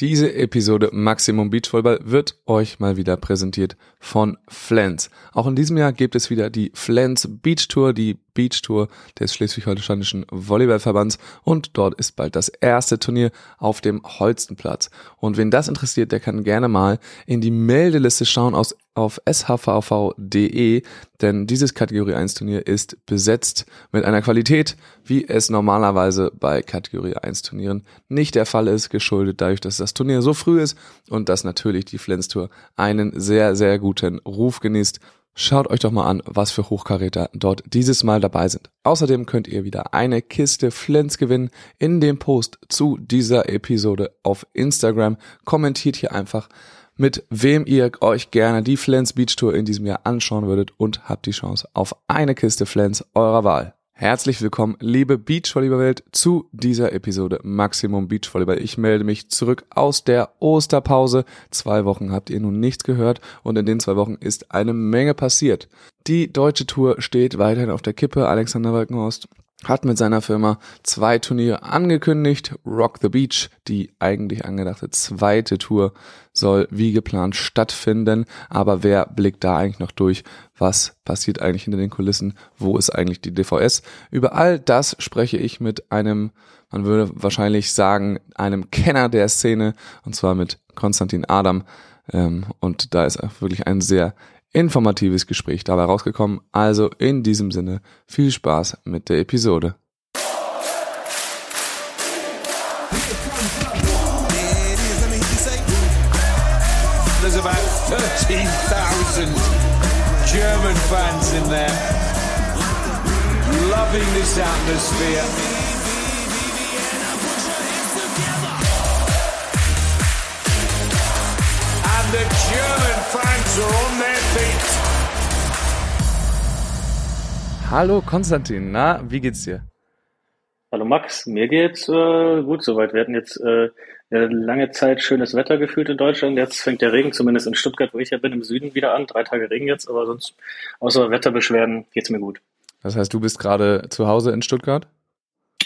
Diese Episode Maximum Beachvolleyball wird euch mal wieder präsentiert von Flens. Auch in diesem Jahr gibt es wieder die Flens Beach Tour, die Beach Tour des Schleswig-Holsteinischen Volleyballverbands und dort ist bald das erste Turnier auf dem Holstenplatz. Und wen das interessiert, der kann gerne mal in die Meldeliste schauen aus auf shvv.de, denn dieses Kategorie 1 Turnier ist besetzt mit einer Qualität, wie es normalerweise bei Kategorie 1 Turnieren nicht der Fall ist, geschuldet dadurch, dass das Turnier so früh ist und dass natürlich die Flens Tour einen sehr, sehr guten Ruf genießt. Schaut euch doch mal an, was für Hochkaräter dort dieses Mal dabei sind. Außerdem könnt ihr wieder eine Kiste Flens gewinnen in dem Post zu dieser Episode auf Instagram. Kommentiert hier einfach mit wem ihr euch gerne die Flens Beach Tour in diesem Jahr anschauen würdet und habt die Chance auf eine Kiste Flens eurer Wahl. Herzlich willkommen, liebe Beachvolleyball-Welt, zu dieser Episode Maximum Beachvolleyball. Ich melde mich zurück aus der Osterpause. Zwei Wochen habt ihr nun nichts gehört und in den zwei Wochen ist eine Menge passiert. Die deutsche Tour steht weiterhin auf der Kippe. Alexander Walkenhorst hat mit seiner Firma zwei Turniere angekündigt. Rock the Beach, die eigentlich angedachte zweite Tour, soll wie geplant stattfinden. Aber wer blickt da eigentlich noch durch? Was passiert eigentlich hinter den Kulissen? Wo ist eigentlich die DVS? Über all das spreche ich mit einem, man würde wahrscheinlich sagen, einem Kenner der Szene, und zwar mit Konstantin Adam. Ähm, und da ist wirklich ein sehr informatives Gespräch dabei rausgekommen. Also in diesem Sinne viel Spaß mit der Episode. There's about 13,000 German fans in there, loving this atmosphere. The German fans are on their. Hallo Konstantin, na, wie geht's dir? Hallo Max, mir geht's äh, gut soweit. Wir hatten jetzt äh, eine lange Zeit schönes Wetter gefühlt in Deutschland. Jetzt fängt der Regen, zumindest in Stuttgart, wo ich ja bin, im Süden wieder an. Drei Tage Regen jetzt, aber sonst außer Wetterbeschwerden geht's mir gut. Das heißt, du bist gerade zu Hause in Stuttgart?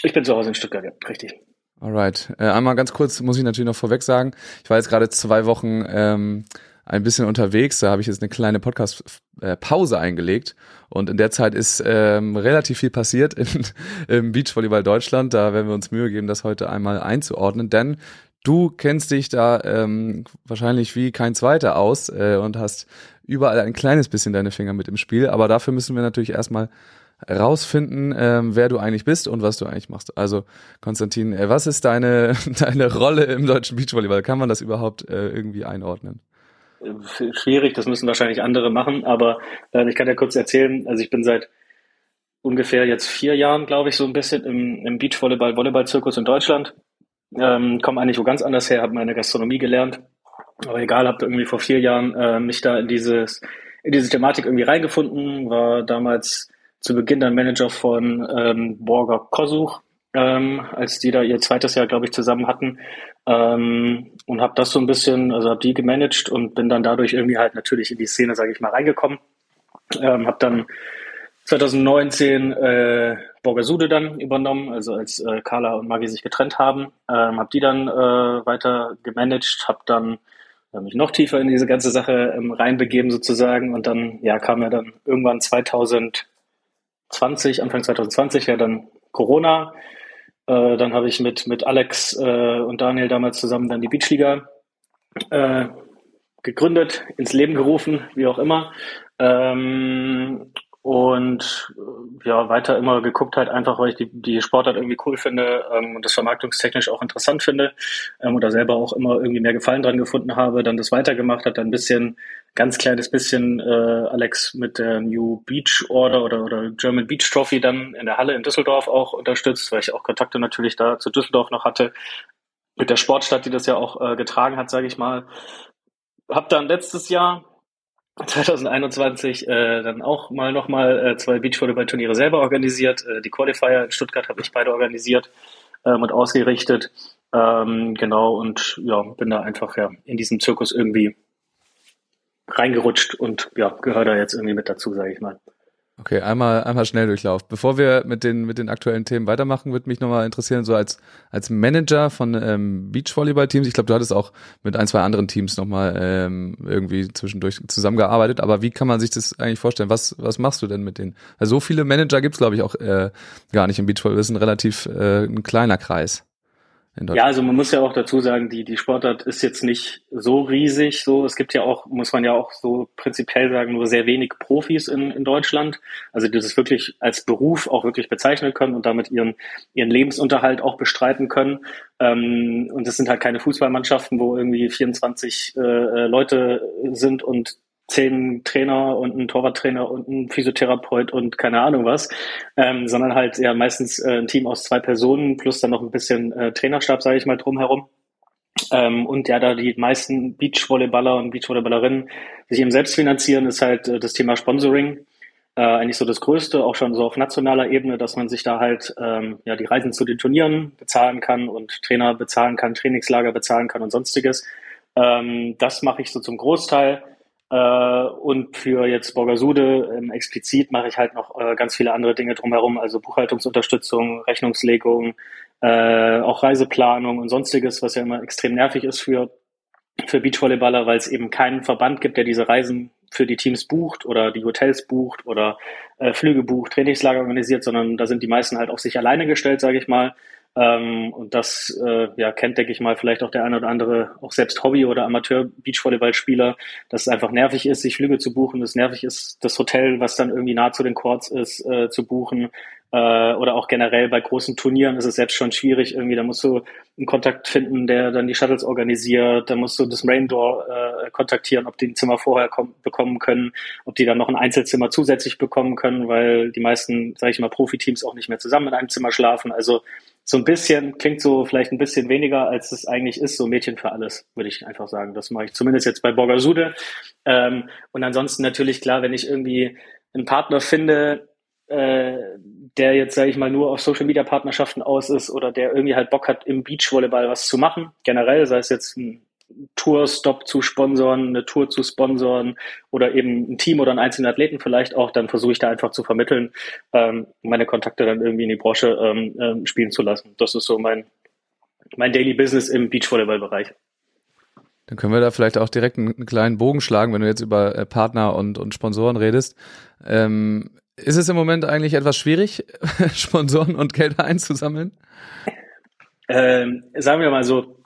Ich bin zu Hause in Stuttgart, ja, richtig. Alright. Äh, einmal ganz kurz muss ich natürlich noch vorweg sagen, ich war jetzt gerade zwei Wochen ähm, ein bisschen unterwegs, da habe ich jetzt eine kleine Podcast-Pause eingelegt und in der Zeit ist ähm, relativ viel passiert in, im Beachvolleyball Deutschland. Da werden wir uns Mühe geben, das heute einmal einzuordnen, denn du kennst dich da ähm, wahrscheinlich wie kein Zweiter aus äh, und hast überall ein kleines bisschen deine Finger mit im Spiel, aber dafür müssen wir natürlich erstmal rausfinden, ähm, wer du eigentlich bist und was du eigentlich machst. Also Konstantin, äh, was ist deine deine Rolle im deutschen Beachvolleyball? Kann man das überhaupt äh, irgendwie einordnen? Schwierig, das müssen wahrscheinlich andere machen, aber äh, ich kann ja kurz erzählen, also ich bin seit ungefähr jetzt vier Jahren, glaube ich, so ein bisschen im, im Beachvolleyball, Volleyball-Zirkus in Deutschland. Ähm, komme eigentlich wo ganz anders her, habe meine Gastronomie gelernt. Aber egal, habe irgendwie vor vier Jahren äh, mich da in dieses in diese Thematik irgendwie reingefunden, war damals zu Beginn dann Manager von ähm, Borger Kosuch, ähm, als die da ihr zweites Jahr, glaube ich, zusammen hatten. Ähm, und habe das so ein bisschen, also habe die gemanagt und bin dann dadurch irgendwie halt natürlich in die Szene, sage ich mal, reingekommen. Ähm, habe dann 2019 äh, Borgasude dann übernommen, also als äh, Carla und Maggie sich getrennt haben. Ähm, habe die dann äh, weiter gemanagt, habe dann äh, mich noch tiefer in diese ganze Sache ähm, reinbegeben sozusagen und dann ja kam ja dann irgendwann 2000 20, Anfang 2020 ja dann Corona. Äh, dann habe ich mit, mit Alex äh, und Daniel damals zusammen dann die Beachliga äh, gegründet, ins Leben gerufen, wie auch immer. Ähm, und äh, ja, weiter immer geguckt halt einfach, weil ich die, die Sportart irgendwie cool finde ähm, und das vermarktungstechnisch auch interessant finde ähm, und da selber auch immer irgendwie mehr Gefallen dran gefunden habe, dann das weitergemacht hat, dann ein bisschen, ganz kleines bisschen äh, Alex mit der New Beach Order oder, oder German Beach Trophy dann in der Halle in Düsseldorf auch unterstützt, weil ich auch Kontakte natürlich da zu Düsseldorf noch hatte, mit der Sportstadt, die das ja auch äh, getragen hat, sage ich mal. Hab dann letztes Jahr 2021 äh, dann auch mal nochmal äh, zwei Beachvolleyball-Turniere selber organisiert. Äh, die Qualifier in Stuttgart habe ich beide organisiert ähm, und ausgerichtet. Ähm, genau, und ja, bin da einfach ja in diesem Zirkus irgendwie reingerutscht und ja, gehöre da jetzt irgendwie mit dazu, sage ich mal. Okay, einmal, einmal schnell durchlauf. Bevor wir mit den, mit den aktuellen Themen weitermachen, würde mich nochmal interessieren, so als, als Manager von ähm, Beachvolleyball-Teams, ich glaube, du hattest auch mit ein, zwei anderen Teams nochmal ähm, irgendwie zwischendurch zusammengearbeitet, aber wie kann man sich das eigentlich vorstellen? Was, was machst du denn mit denen? Also so viele Manager gibt's glaube ich, auch äh, gar nicht im Beachvolleyball. Das ist ein relativ äh, ein kleiner Kreis. Ja, also man muss ja auch dazu sagen, die, die Sportart ist jetzt nicht so riesig. So, es gibt ja auch, muss man ja auch so prinzipiell sagen, nur sehr wenig Profis in, in Deutschland. Also die das wirklich als Beruf auch wirklich bezeichnen können und damit ihren, ihren Lebensunterhalt auch bestreiten können. Ähm, und es sind halt keine Fußballmannschaften, wo irgendwie 24 äh, äh, Leute sind und zehn Trainer und ein Torwarttrainer und ein Physiotherapeut und keine Ahnung was, ähm, sondern halt ja meistens äh, ein Team aus zwei Personen plus dann noch ein bisschen äh, Trainerstab, sage ich mal, drumherum. Ähm, und ja, da die meisten Beachvolleyballer und Beachvolleyballerinnen sich eben selbst finanzieren, ist halt äh, das Thema Sponsoring äh, eigentlich so das Größte, auch schon so auf nationaler Ebene, dass man sich da halt ähm, ja die Reisen zu den Turnieren bezahlen kann und Trainer bezahlen kann, Trainingslager bezahlen kann und sonstiges. Ähm, das mache ich so zum Großteil. Äh, und für jetzt Borgasude ähm, explizit mache ich halt noch äh, ganz viele andere Dinge drumherum, also Buchhaltungsunterstützung, Rechnungslegung, äh, auch Reiseplanung und sonstiges, was ja immer extrem nervig ist für, für Beachvolleyballer, weil es eben keinen Verband gibt, der diese Reisen für die Teams bucht oder die Hotels bucht oder äh, Flüge bucht, Trainingslager organisiert, sondern da sind die meisten halt auf sich alleine gestellt, sage ich mal. Ähm, und das äh, ja, kennt, denke ich mal, vielleicht auch der eine oder andere, auch selbst Hobby- oder Amateur-Beachvolleyballspieler, dass es einfach nervig ist, sich Flüge zu buchen, dass es nervig ist, das Hotel, was dann irgendwie nah zu den Courts ist, äh, zu buchen. Äh, oder auch generell bei großen Turnieren ist es selbst schon schwierig. Irgendwie, da musst du einen Kontakt finden, der dann die Shuttles organisiert. Da musst du das Raindoor äh, kontaktieren, ob die ein Zimmer vorher bekommen können, ob die dann noch ein Einzelzimmer zusätzlich bekommen können, weil die meisten, sage ich mal, Profiteams auch nicht mehr zusammen in einem Zimmer schlafen. Also so ein bisschen, klingt so vielleicht ein bisschen weniger, als es eigentlich ist, so Mädchen für alles, würde ich einfach sagen. Das mache ich zumindest jetzt bei Borgasude. Ähm, und ansonsten natürlich klar, wenn ich irgendwie einen Partner finde, äh, der jetzt, sage ich mal, nur auf Social Media Partnerschaften aus ist oder der irgendwie halt Bock hat, im Beachvolleyball was zu machen, generell, sei es jetzt ein Tour-Stop zu sponsoren, eine Tour zu sponsoren oder eben ein Team oder einen einzelnen Athleten vielleicht auch, dann versuche ich da einfach zu vermitteln, ähm, meine Kontakte dann irgendwie in die Branche ähm, ähm, spielen zu lassen. Das ist so mein, mein Daily Business im Beachvolleyball-Bereich. Dann können wir da vielleicht auch direkt einen, kleinen Bogen schlagen, wenn du jetzt über äh, Partner und, und Sponsoren redest. Ähm, ist es im Moment eigentlich etwas schwierig, Sponsoren und Gelder einzusammeln? Ähm, sagen wir mal so,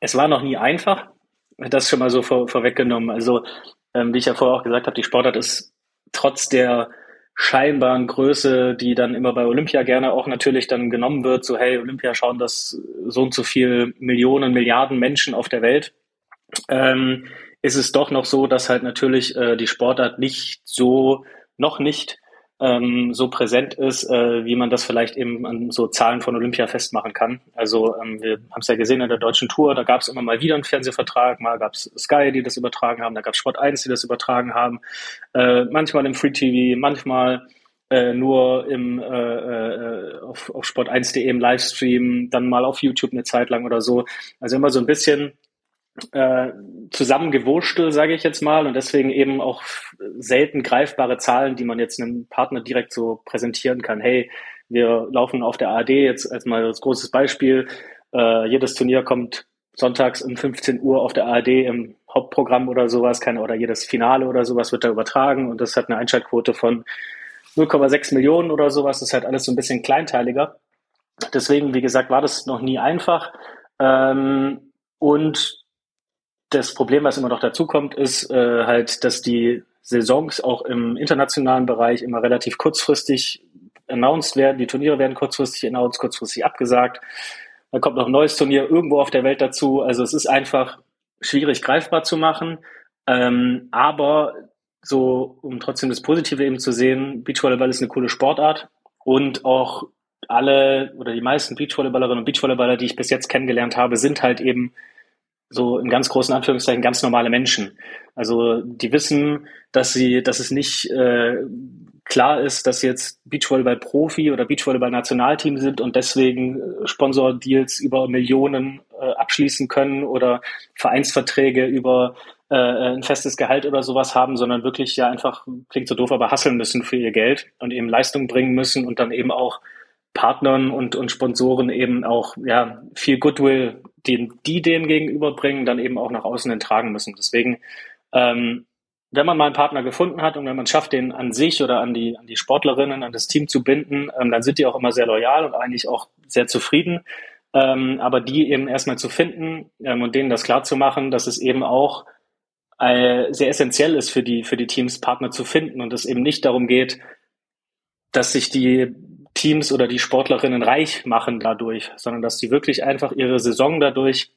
es war noch nie einfach. Das schon mal so vor, vorweggenommen. Also, ähm, wie ich ja vorher auch gesagt habe, die Sportart ist trotz der scheinbaren Größe, die dann immer bei Olympia gerne auch natürlich dann genommen wird, so hey, Olympia schauen das so und so viel Millionen, Milliarden Menschen auf der Welt, ähm, ist es doch noch so, dass halt natürlich äh, die Sportart nicht so, noch nicht ähm, so präsent ist, äh, wie man das vielleicht eben an so Zahlen von Olympia festmachen kann. Also ähm, wir haben es ja gesehen in der deutschen Tour, da gab es immer mal wieder einen Fernsehvertrag, mal gab es Sky, die das übertragen haben, da gab es Sport 1, die das übertragen haben, äh, manchmal im Free TV, manchmal äh, nur im, äh, äh, auf, auf sport1.de im Livestream, dann mal auf YouTube eine Zeit lang oder so. Also immer so ein bisschen äh, zusammengewurschtelt, sage ich jetzt mal, und deswegen eben auch selten greifbare Zahlen, die man jetzt einem Partner direkt so präsentieren kann. Hey, wir laufen auf der ARD jetzt als mal als großes Beispiel. Äh, jedes Turnier kommt sonntags um 15 Uhr auf der ARD im Hauptprogramm oder sowas, keine, oder jedes Finale oder sowas wird da übertragen und das hat eine Einschaltquote von 0,6 Millionen oder sowas. Das ist halt alles so ein bisschen kleinteiliger. Deswegen, wie gesagt, war das noch nie einfach. Ähm, und das Problem, was immer noch dazu kommt, ist äh, halt, dass die Saisons auch im internationalen Bereich immer relativ kurzfristig announced werden. Die Turniere werden kurzfristig announced, kurzfristig abgesagt. Dann kommt noch ein neues Turnier irgendwo auf der Welt dazu. Also es ist einfach schwierig greifbar zu machen. Ähm, aber so, um trotzdem das Positive eben zu sehen, Beachvolleyball ist eine coole Sportart und auch alle oder die meisten Beachvolleyballerinnen und Beachvolleyballer, die ich bis jetzt kennengelernt habe, sind halt eben so in ganz großen Anführungszeichen ganz normale Menschen. Also die wissen, dass sie, dass es nicht äh, klar ist, dass jetzt Beachvolleyball-Profi oder Beachvolleyball-Nationalteam sind und deswegen äh, Sponsor-Deals über Millionen äh, abschließen können oder Vereinsverträge über äh, ein festes Gehalt oder sowas haben, sondern wirklich ja einfach, klingt so doof, aber hasseln müssen für ihr Geld und eben Leistung bringen müssen und dann eben auch Partnern und, und Sponsoren eben auch ja viel Goodwill, den die denen gegenüberbringen, dann eben auch nach außen hin tragen müssen. Deswegen, ähm, wenn man mal einen Partner gefunden hat und wenn man schafft, den an sich oder an die, an die Sportlerinnen, an das Team zu binden, ähm, dann sind die auch immer sehr loyal und eigentlich auch sehr zufrieden. Ähm, aber die eben erstmal zu finden ähm, und denen das klar zu machen, dass es eben auch äh, sehr essentiell ist für die, für die Teams, Partner zu finden und es eben nicht darum geht, dass sich die Teams oder die Sportlerinnen reich machen dadurch, sondern dass die wirklich einfach ihre Saison dadurch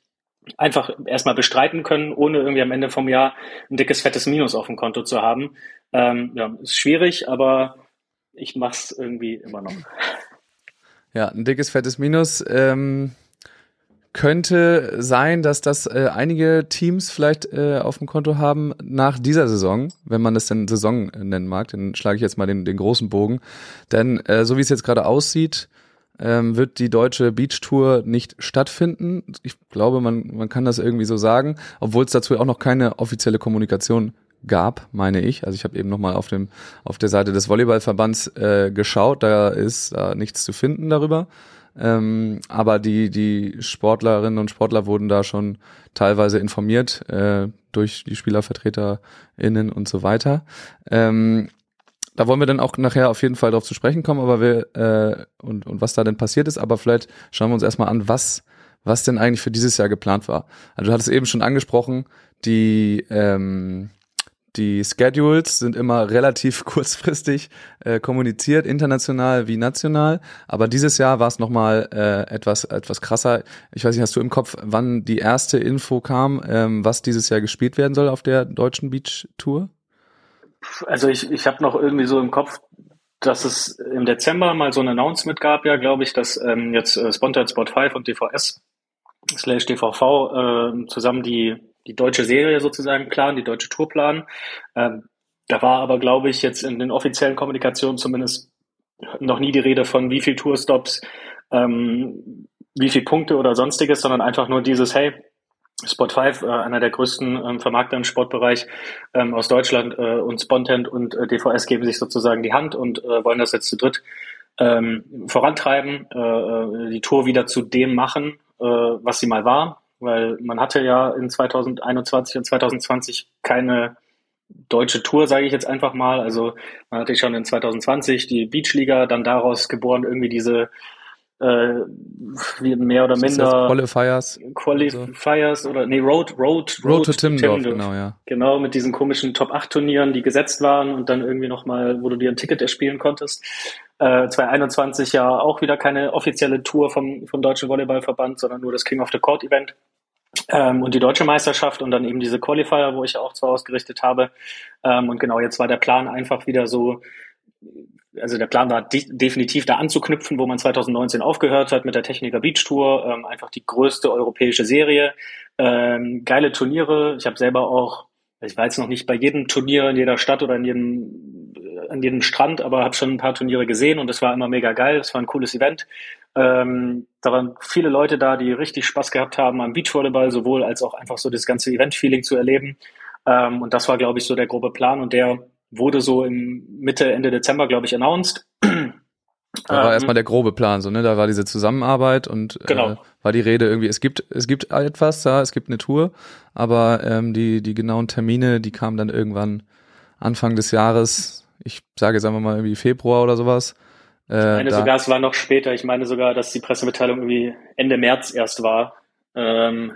einfach erstmal bestreiten können, ohne irgendwie am Ende vom Jahr ein dickes, fettes Minus auf dem Konto zu haben. Ähm, ja, ist schwierig, aber ich mache es irgendwie immer noch. Ja, ein dickes, fettes Minus. Ähm, könnte sein, dass das äh, einige Teams vielleicht äh, auf dem Konto haben nach dieser Saison, wenn man das denn Saison nennen mag. Dann schlage ich jetzt mal den, den großen Bogen. Denn äh, so wie es jetzt gerade aussieht, ähm, wird die deutsche Beach Tour nicht stattfinden. Ich glaube, man, man kann das irgendwie so sagen, obwohl es dazu auch noch keine offizielle Kommunikation gab, meine ich. Also ich habe eben nochmal auf dem auf der Seite des Volleyballverbands äh, geschaut, da ist äh, nichts zu finden darüber. Ähm, aber die, die Sportlerinnen und Sportler wurden da schon teilweise informiert äh, durch die SpielervertreterInnen und so weiter. Ähm, da wollen wir dann auch nachher auf jeden Fall drauf zu sprechen kommen, aber wir äh, und, und was da denn passiert ist, aber vielleicht schauen wir uns erstmal an, was, was denn eigentlich für dieses Jahr geplant war. Also du hattest eben schon angesprochen, die ähm, die Schedules sind immer relativ kurzfristig äh, kommuniziert, international wie national. Aber dieses Jahr war es nochmal äh, etwas, etwas krasser. Ich weiß nicht, hast du im Kopf, wann die erste Info kam, ähm, was dieses Jahr gespielt werden soll auf der deutschen Beach Tour? Also ich, ich habe noch irgendwie so im Kopf, dass es im Dezember mal so ein Announcement gab, ja, glaube ich, dass ähm, jetzt äh, Sponsored Sport 5 und DVS slash DVV äh, zusammen die die deutsche Serie sozusagen planen, die deutsche Tour planen. Ähm, da war aber, glaube ich, jetzt in den offiziellen Kommunikationen zumindest noch nie die Rede von wie viel Tourstops, ähm, wie viel Punkte oder sonstiges, sondern einfach nur dieses, hey, Spot 5, äh, einer der größten ähm, Vermarkter im Sportbereich ähm, aus Deutschland äh, und Spontent und äh, DVS geben sich sozusagen die Hand und wollen das jetzt zu dritt ähm, vorantreiben, die Tour wieder zu dem machen, was sie mal war weil man hatte ja in 2021 und 2020 keine deutsche Tour, sage ich jetzt einfach mal. Also man hatte schon in 2020 die Beachliga, dann daraus geboren irgendwie diese äh, mehr oder minder Qualifiers, Qualifiers oder nee Road Road Road, Road to Timmendorf, genau ja genau mit diesen komischen Top 8 Turnieren, die gesetzt waren und dann irgendwie noch mal, wo du dir ein Ticket erspielen konntest. Äh, 2021 ja auch wieder keine offizielle Tour vom vom deutschen Volleyballverband, sondern nur das King of the Court Event ähm, und die deutsche Meisterschaft und dann eben diese Qualifier, wo ich auch zwar ausgerichtet habe. Ähm, und genau jetzt war der Plan einfach wieder so also der Plan war de definitiv da anzuknüpfen, wo man 2019 aufgehört hat mit der Techniker Beach Tour. Ähm, einfach die größte europäische Serie. Ähm, geile Turniere. Ich habe selber auch, ich war jetzt noch nicht bei jedem Turnier in jeder Stadt oder in jedem, an jedem Strand, aber habe schon ein paar Turniere gesehen und es war immer mega geil. Es war ein cooles Event. Ähm, da waren viele Leute da, die richtig Spaß gehabt haben am Beachvolleyball, sowohl als auch einfach so das ganze Event-Feeling zu erleben. Ähm, und das war, glaube ich, so der grobe Plan und der wurde so im Mitte, Ende Dezember, glaube ich, announced. Da war ähm, erstmal der grobe Plan, so, ne? Da war diese Zusammenarbeit und genau. äh, war die Rede irgendwie, es gibt, es gibt etwas, ja, es gibt eine Tour, aber ähm, die, die genauen Termine, die kamen dann irgendwann Anfang des Jahres, ich sage jetzt einfach mal irgendwie Februar oder sowas. Äh, ich meine sogar, es war noch später, ich meine sogar, dass die Pressemitteilung irgendwie Ende März erst war. Ähm,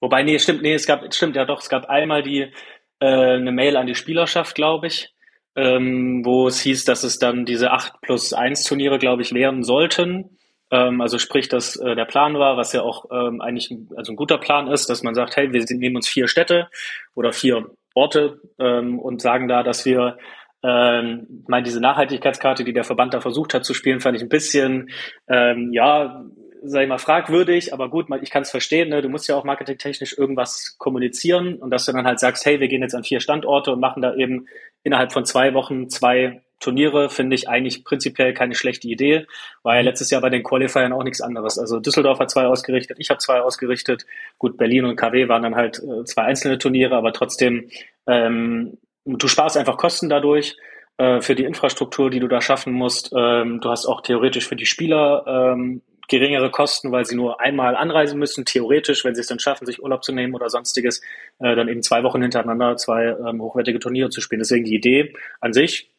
wobei, nee, stimmt, nee, es gab, stimmt, ja doch, es gab einmal die, äh, eine Mail an die Spielerschaft, glaube ich ähm, wo es hieß, dass es dann diese 8 plus 1 Turniere, glaube ich, werden sollten. Ähm, also sprich, dass äh, der Plan war, was ja auch ähm, eigentlich ein, also ein guter Plan ist, dass man sagt, hey, wir nehmen uns vier Städte oder vier Orte ähm, und sagen da, dass wir ähm, ich meine, diese Nachhaltigkeitskarte, die der Verband da versucht hat zu spielen, fand ich ein bisschen, ähm, ja, sag ich mal, fragwürdig, aber gut, ich kann es verstehen, ne? du musst ja auch marketingtechnisch irgendwas kommunizieren und dass du dann halt sagst, hey, wir gehen jetzt an vier Standorte und machen da eben innerhalb von zwei Wochen zwei Turniere finde ich eigentlich prinzipiell keine schlechte Idee. War ja letztes Jahr bei den Qualifiern auch nichts anderes. Also Düsseldorf hat zwei ausgerichtet, ich habe zwei ausgerichtet. Gut, Berlin und KW waren dann halt äh, zwei einzelne Turniere, aber trotzdem, ähm, du sparst einfach Kosten dadurch äh, für die Infrastruktur, die du da schaffen musst. Ähm, du hast auch theoretisch für die Spieler ähm, geringere Kosten, weil sie nur einmal anreisen müssen, theoretisch, wenn sie es dann schaffen, sich Urlaub zu nehmen oder sonstiges, äh, dann eben zwei Wochen hintereinander zwei ähm, hochwertige Turniere zu spielen. Deswegen die Idee an sich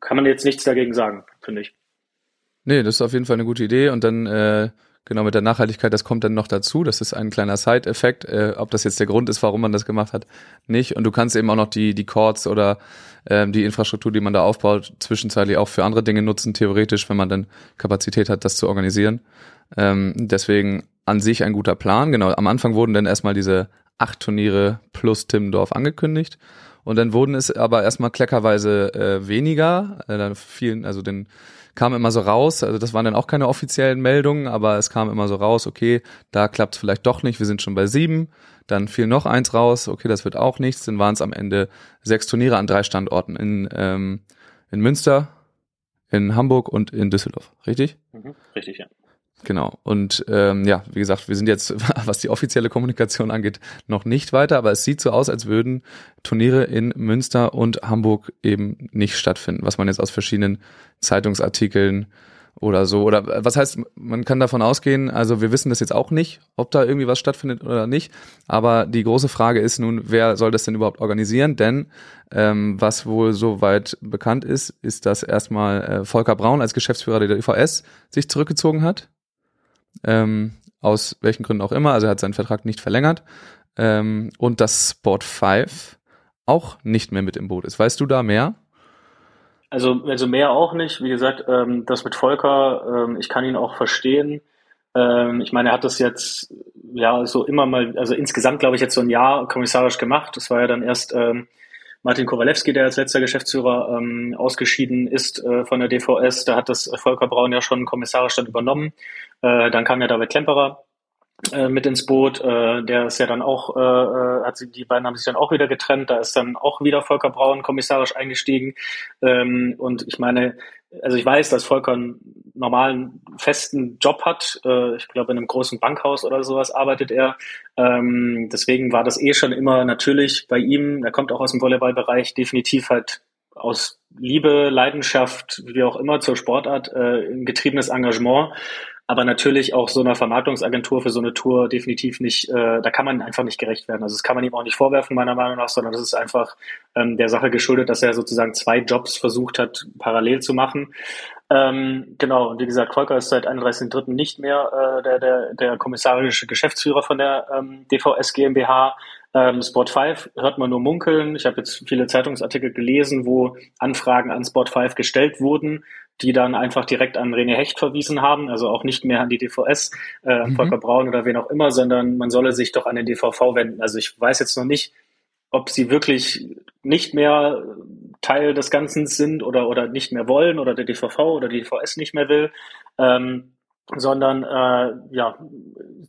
kann man jetzt nichts dagegen sagen, finde ich. Nee, das ist auf jeden Fall eine gute Idee und dann äh, genau mit der Nachhaltigkeit, das kommt dann noch dazu. Das ist ein kleiner Side-Effekt. Äh, ob das jetzt der Grund ist, warum man das gemacht hat, nicht. Und du kannst eben auch noch die, die Chords oder ähm, die Infrastruktur, die man da aufbaut, zwischenzeitlich auch für andere Dinge nutzen, theoretisch, wenn man dann Kapazität hat, das zu organisieren. Ähm, deswegen an sich ein guter Plan. Genau, am Anfang wurden dann erstmal diese acht Turniere plus Timmendorf angekündigt. Und dann wurden es aber erstmal kleckerweise äh, weniger. Äh, dann fielen, also den kam immer so raus, also das waren dann auch keine offiziellen Meldungen, aber es kam immer so raus, okay, da klappt es vielleicht doch nicht, wir sind schon bei sieben. Dann fiel noch eins raus, okay, das wird auch nichts. Dann waren es am Ende sechs Turniere an drei Standorten in, ähm, in Münster, in Hamburg und in Düsseldorf, richtig? Mhm, richtig, ja. Genau. Und ähm, ja, wie gesagt, wir sind jetzt, was die offizielle Kommunikation angeht, noch nicht weiter, aber es sieht so aus, als würden Turniere in Münster und Hamburg eben nicht stattfinden, was man jetzt aus verschiedenen Zeitungsartikeln oder so. Oder was heißt, man kann davon ausgehen, also wir wissen das jetzt auch nicht, ob da irgendwie was stattfindet oder nicht. Aber die große Frage ist nun, wer soll das denn überhaupt organisieren? Denn ähm, was wohl soweit bekannt ist, ist, dass erstmal äh, Volker Braun als Geschäftsführer der DVS sich zurückgezogen hat ähm, aus welchen Gründen auch immer, also er hat seinen Vertrag nicht verlängert, ähm, und dass Sport 5 auch nicht mehr mit im Boot ist. Weißt du da mehr? Also, also mehr auch nicht. Wie gesagt, ähm, das mit Volker, ähm, ich kann ihn auch verstehen. Ähm, ich meine, er hat das jetzt ja so immer mal, also insgesamt glaube ich jetzt so ein Jahr kommissarisch gemacht. Das war ja dann erst ähm, Martin Kowalewski, der als letzter Geschäftsführer ähm, ausgeschieden ist äh, von der DVS. Da hat das Volker Braun ja schon kommissarisch dann übernommen. Äh, dann kam ja David Klemperer äh, mit ins Boot. Äh, der ist ja dann auch, äh, äh, hat sie, die beiden haben sich dann auch wieder getrennt. Da ist dann auch wieder Volker Braun kommissarisch eingestiegen. Ähm, und ich meine, also ich weiß, dass Volker einen normalen, festen Job hat. Äh, ich glaube, in einem großen Bankhaus oder sowas arbeitet er. Ähm, deswegen war das eh schon immer natürlich bei ihm. Er kommt auch aus dem Volleyballbereich, definitiv halt aus Liebe, Leidenschaft, wie auch immer zur Sportart, äh, ein getriebenes Engagement aber natürlich auch so einer Vermarktungsagentur für so eine Tour definitiv nicht, äh, da kann man einfach nicht gerecht werden. Also das kann man ihm auch nicht vorwerfen, meiner Meinung nach, sondern das ist einfach ähm, der Sache geschuldet, dass er sozusagen zwei Jobs versucht hat, parallel zu machen. Ähm, genau, und wie gesagt, Volker ist seit 31.03. nicht mehr äh, der, der, der kommissarische Geschäftsführer von der ähm, DVS GmbH. Ähm, Sport 5 hört man nur munkeln. Ich habe jetzt viele Zeitungsartikel gelesen, wo Anfragen an Sport 5 gestellt wurden die dann einfach direkt an René Hecht verwiesen haben, also auch nicht mehr an die DVS, äh, mhm. Volker Braun oder wen auch immer, sondern man solle sich doch an den DVV wenden. Also ich weiß jetzt noch nicht, ob sie wirklich nicht mehr Teil des Ganzen sind oder, oder nicht mehr wollen oder der DVV oder die DVS nicht mehr will, ähm, sondern äh, ja,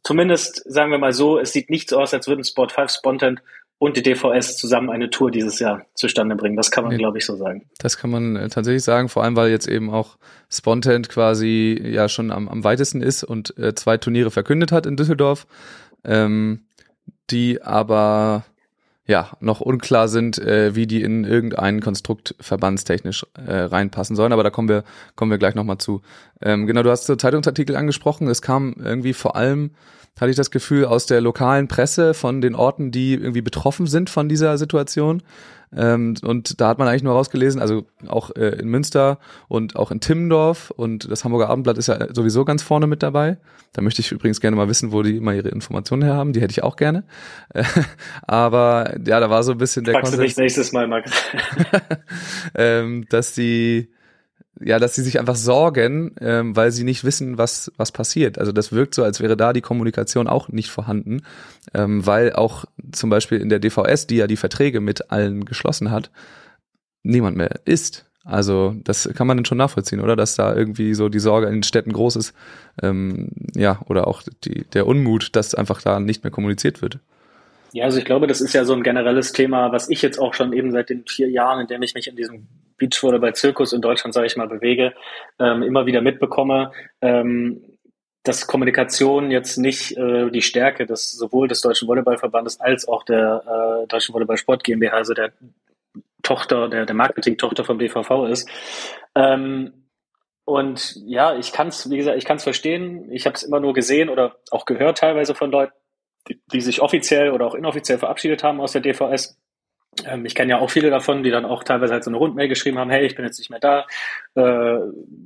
zumindest sagen wir mal so, es sieht nicht so aus, als würden Sport 5 Spontent und die DVS zusammen eine Tour dieses Jahr zustande bringen. Das kann man, nee, glaube ich, so sagen. Das kann man äh, tatsächlich sagen, vor allem weil jetzt eben auch Spontent quasi ja schon am, am weitesten ist und äh, zwei Turniere verkündet hat in Düsseldorf, ähm, die aber ja noch unklar sind, äh, wie die in irgendein Konstrukt verbandstechnisch äh, reinpassen sollen. Aber da kommen wir kommen wir gleich noch mal zu. Ähm, genau, du hast so Zeitungsartikel angesprochen. Es kam irgendwie vor allem hatte ich das Gefühl, aus der lokalen Presse von den Orten, die irgendwie betroffen sind von dieser Situation. Ähm, und da hat man eigentlich nur rausgelesen, also auch äh, in Münster und auch in Timmendorf und das Hamburger Abendblatt ist ja sowieso ganz vorne mit dabei. Da möchte ich übrigens gerne mal wissen, wo die immer ihre Informationen her haben. Die hätte ich auch gerne. aber ja, da war so ein bisschen der Fragst Konsens, du mich nächstes Mal, Max. ähm, dass die ja, dass sie sich einfach sorgen, ähm, weil sie nicht wissen, was, was passiert. Also das wirkt so, als wäre da die Kommunikation auch nicht vorhanden, ähm, weil auch zum Beispiel in der DVS, die ja die Verträge mit allen geschlossen hat, niemand mehr ist. Also das kann man dann schon nachvollziehen, oder? Dass da irgendwie so die Sorge in den Städten groß ist, ähm, ja, oder auch die, der Unmut, dass einfach da nicht mehr kommuniziert wird. Ja, also ich glaube, das ist ja so ein generelles Thema, was ich jetzt auch schon eben seit den vier Jahren, in dem ich mich in diesem Beachvolleyball-Zirkus in Deutschland, sage ich mal, bewege, ähm, immer wieder mitbekomme, ähm, dass Kommunikation jetzt nicht äh, die Stärke des sowohl des Deutschen Volleyballverbandes als auch der äh, Deutschen Volleyballsport GmbH, also der Tochter, der, der Marketing-Tochter vom BVV ist. Ähm, und ja, ich kann es, wie gesagt, ich kann es verstehen. Ich habe es immer nur gesehen oder auch gehört teilweise von Leuten, die, die sich offiziell oder auch inoffiziell verabschiedet haben aus der DVS. Ähm, ich kenne ja auch viele davon, die dann auch teilweise halt so eine Rundmail geschrieben haben, hey, ich bin jetzt nicht mehr da, äh,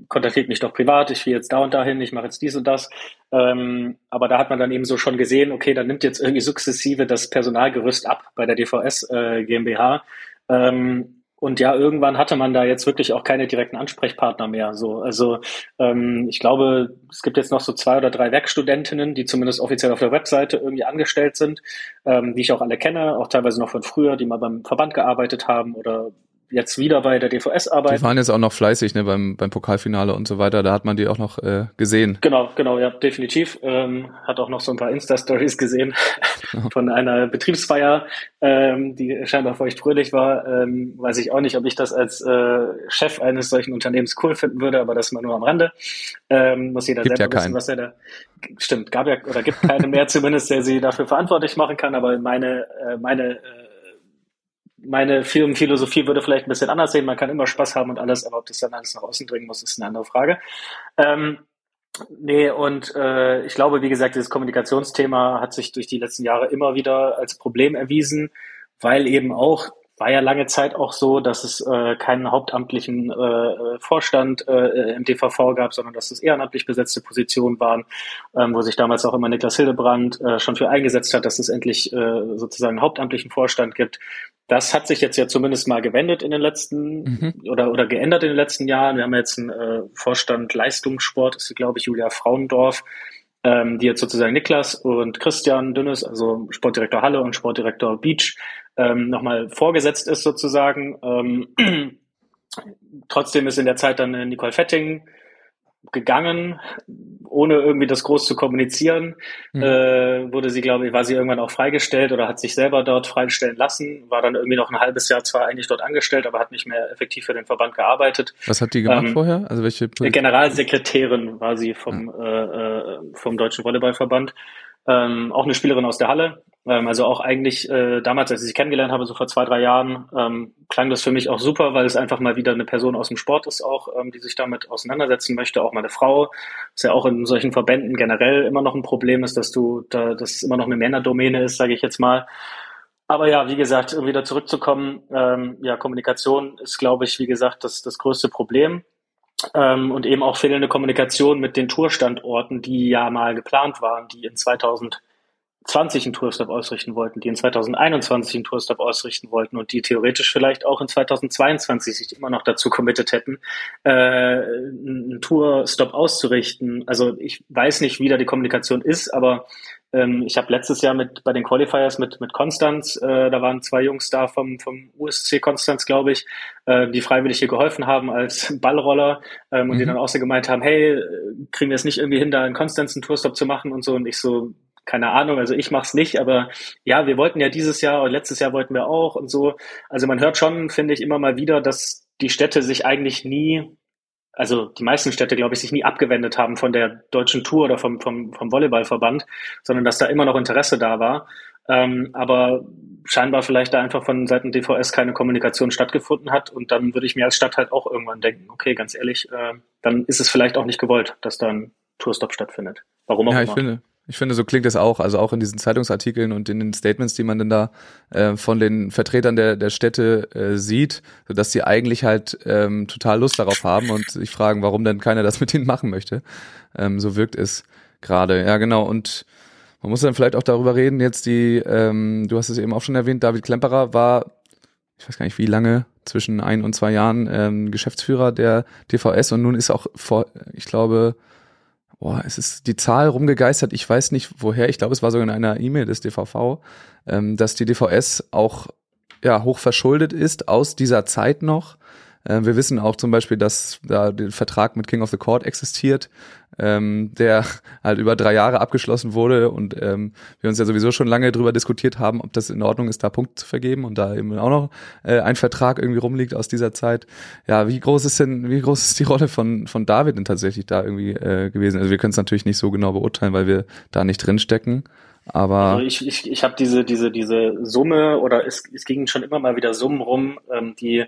kontaktiert mich doch privat, ich will jetzt da und dahin, ich mache jetzt dies und das. Ähm, aber da hat man dann eben so schon gesehen, okay, da nimmt jetzt irgendwie sukzessive das Personalgerüst ab bei der DVS äh, GmbH. Ähm, und ja, irgendwann hatte man da jetzt wirklich auch keine direkten Ansprechpartner mehr. So, also ähm, ich glaube, es gibt jetzt noch so zwei oder drei Werkstudentinnen, die zumindest offiziell auf der Webseite irgendwie angestellt sind, ähm, die ich auch alle kenne, auch teilweise noch von früher, die mal beim Verband gearbeitet haben oder jetzt wieder bei der DVS arbeiten. Die waren jetzt auch noch fleißig, ne, beim, beim Pokalfinale und so weiter. Da hat man die auch noch äh, gesehen. Genau, genau, ja, definitiv. Ähm, hat auch noch so ein paar Insta-Stories gesehen von einer Betriebsfeier, ähm, die scheinbar feucht fröhlich war. Ähm, weiß ich auch nicht, ob ich das als äh, Chef eines solchen Unternehmens cool finden würde, aber das mal nur am Rande. Ähm, muss jeder gibt selber ja wissen, was er da. Stimmt, gab ja oder gibt keine mehr zumindest, der sie dafür verantwortlich machen kann, aber meine, äh, meine äh, meine Firmenphilosophie würde vielleicht ein bisschen anders sehen. Man kann immer Spaß haben und alles, aber ob das dann alles nach außen dringen muss, ist eine andere Frage. Ähm, nee, und äh, ich glaube, wie gesagt, dieses Kommunikationsthema hat sich durch die letzten Jahre immer wieder als Problem erwiesen, weil eben auch war ja lange Zeit auch so, dass es äh, keinen hauptamtlichen äh, Vorstand äh, im DVV gab, sondern dass es ehrenamtlich besetzte Positionen waren, ähm, wo sich damals auch immer Niklas Hildebrand äh, schon für eingesetzt hat, dass es endlich äh, sozusagen einen hauptamtlichen Vorstand gibt. Das hat sich jetzt ja zumindest mal gewendet in den letzten mhm. oder oder geändert in den letzten Jahren. Wir haben jetzt einen äh, Vorstand Leistungssport, ist glaube ich Julia Frauendorf, ähm, die jetzt sozusagen Niklas und Christian Dünnes, also Sportdirektor Halle und Sportdirektor Beach, ähm, nochmal vorgesetzt ist sozusagen. Ähm, trotzdem ist in der Zeit dann Nicole Fetting gegangen, ohne irgendwie das groß zu kommunizieren, mhm. äh, wurde sie, glaube ich, war sie irgendwann auch freigestellt oder hat sich selber dort freistellen lassen, war dann irgendwie noch ein halbes Jahr zwar eigentlich dort angestellt, aber hat nicht mehr effektiv für den Verband gearbeitet. Was hat die gemacht ähm, vorher? Also welche Position? Generalsekretärin war sie vom, äh, äh, vom Deutschen Volleyballverband ähm, auch eine Spielerin aus der Halle. Ähm, also auch eigentlich äh, damals, als ich sie kennengelernt habe, so vor zwei, drei Jahren, ähm, klang das für mich auch super, weil es einfach mal wieder eine Person aus dem Sport ist, auch ähm, die sich damit auseinandersetzen möchte, auch mal eine Frau. Was ja auch in solchen Verbänden generell immer noch ein Problem ist, dass du da, dass es immer noch eine Männerdomäne ist, sage ich jetzt mal. Aber ja, wie gesagt, um wieder zurückzukommen, ähm, ja, Kommunikation ist, glaube ich, wie gesagt, das, das größte Problem ähm, und eben auch fehlende Kommunikation mit den Tourstandorten, die ja mal geplant waren, die in 2020 einen Tourstop ausrichten wollten, die in 2021 einen Tourstop ausrichten wollten und die theoretisch vielleicht auch in 2022 sich immer noch dazu committed hätten, äh, einen Tourstop auszurichten. Also ich weiß nicht, wie da die Kommunikation ist, aber ähm, ich habe letztes Jahr mit bei den Qualifiers mit mit Konstanz, äh, da waren zwei Jungs da vom vom USC Konstanz, glaube ich, äh, die freiwillig hier geholfen haben als Ballroller ähm, und mhm. die dann auch so gemeint haben, hey, kriegen wir es nicht irgendwie hin, da in Konstanz einen Tourstop zu machen und so und ich so keine Ahnung, also ich mach's nicht, aber ja, wir wollten ja dieses Jahr und letztes Jahr wollten wir auch und so. Also man hört schon, finde ich, immer mal wieder, dass die Städte sich eigentlich nie also die meisten Städte, glaube ich, sich nie abgewendet haben von der deutschen Tour oder vom, vom, vom Volleyballverband, sondern dass da immer noch Interesse da war. Ähm, aber scheinbar vielleicht da einfach von Seiten DVS keine Kommunikation stattgefunden hat. Und dann würde ich mir als Stadt halt auch irgendwann denken, okay, ganz ehrlich, äh, dann ist es vielleicht auch nicht gewollt, dass da ein Tourstop stattfindet. Warum auch ja, immer. Ich finde, ich finde, so klingt es auch. Also auch in diesen Zeitungsartikeln und in den Statements, die man dann da äh, von den Vertretern der, der Städte äh, sieht, so dass sie eigentlich halt ähm, total Lust darauf haben und sich fragen, warum denn keiner das mit ihnen machen möchte. Ähm, so wirkt es gerade. Ja, genau. Und man muss dann vielleicht auch darüber reden, jetzt die, ähm, du hast es eben auch schon erwähnt, David Klemperer war, ich weiß gar nicht wie lange, zwischen ein und zwei Jahren ähm, Geschäftsführer der DVS und nun ist auch vor, ich glaube, boah, es ist die Zahl rumgegeistert, ich weiß nicht woher, ich glaube, es war sogar in einer E-Mail des DVV, ähm, dass die DVS auch ja hoch verschuldet ist aus dieser Zeit noch, wir wissen auch zum Beispiel, dass da der Vertrag mit King of the Court existiert, ähm, der halt über drei Jahre abgeschlossen wurde und ähm, wir uns ja sowieso schon lange darüber diskutiert haben, ob das in Ordnung ist, da Punkte zu vergeben und da eben auch noch äh, ein Vertrag irgendwie rumliegt aus dieser Zeit. Ja, wie groß ist denn, wie groß ist die Rolle von, von David denn tatsächlich da irgendwie äh, gewesen? Also wir können es natürlich nicht so genau beurteilen, weil wir da nicht drinstecken. Aber also ich, ich, ich habe diese, diese, diese Summe oder es, es gingen schon immer mal wieder Summen rum, ähm, die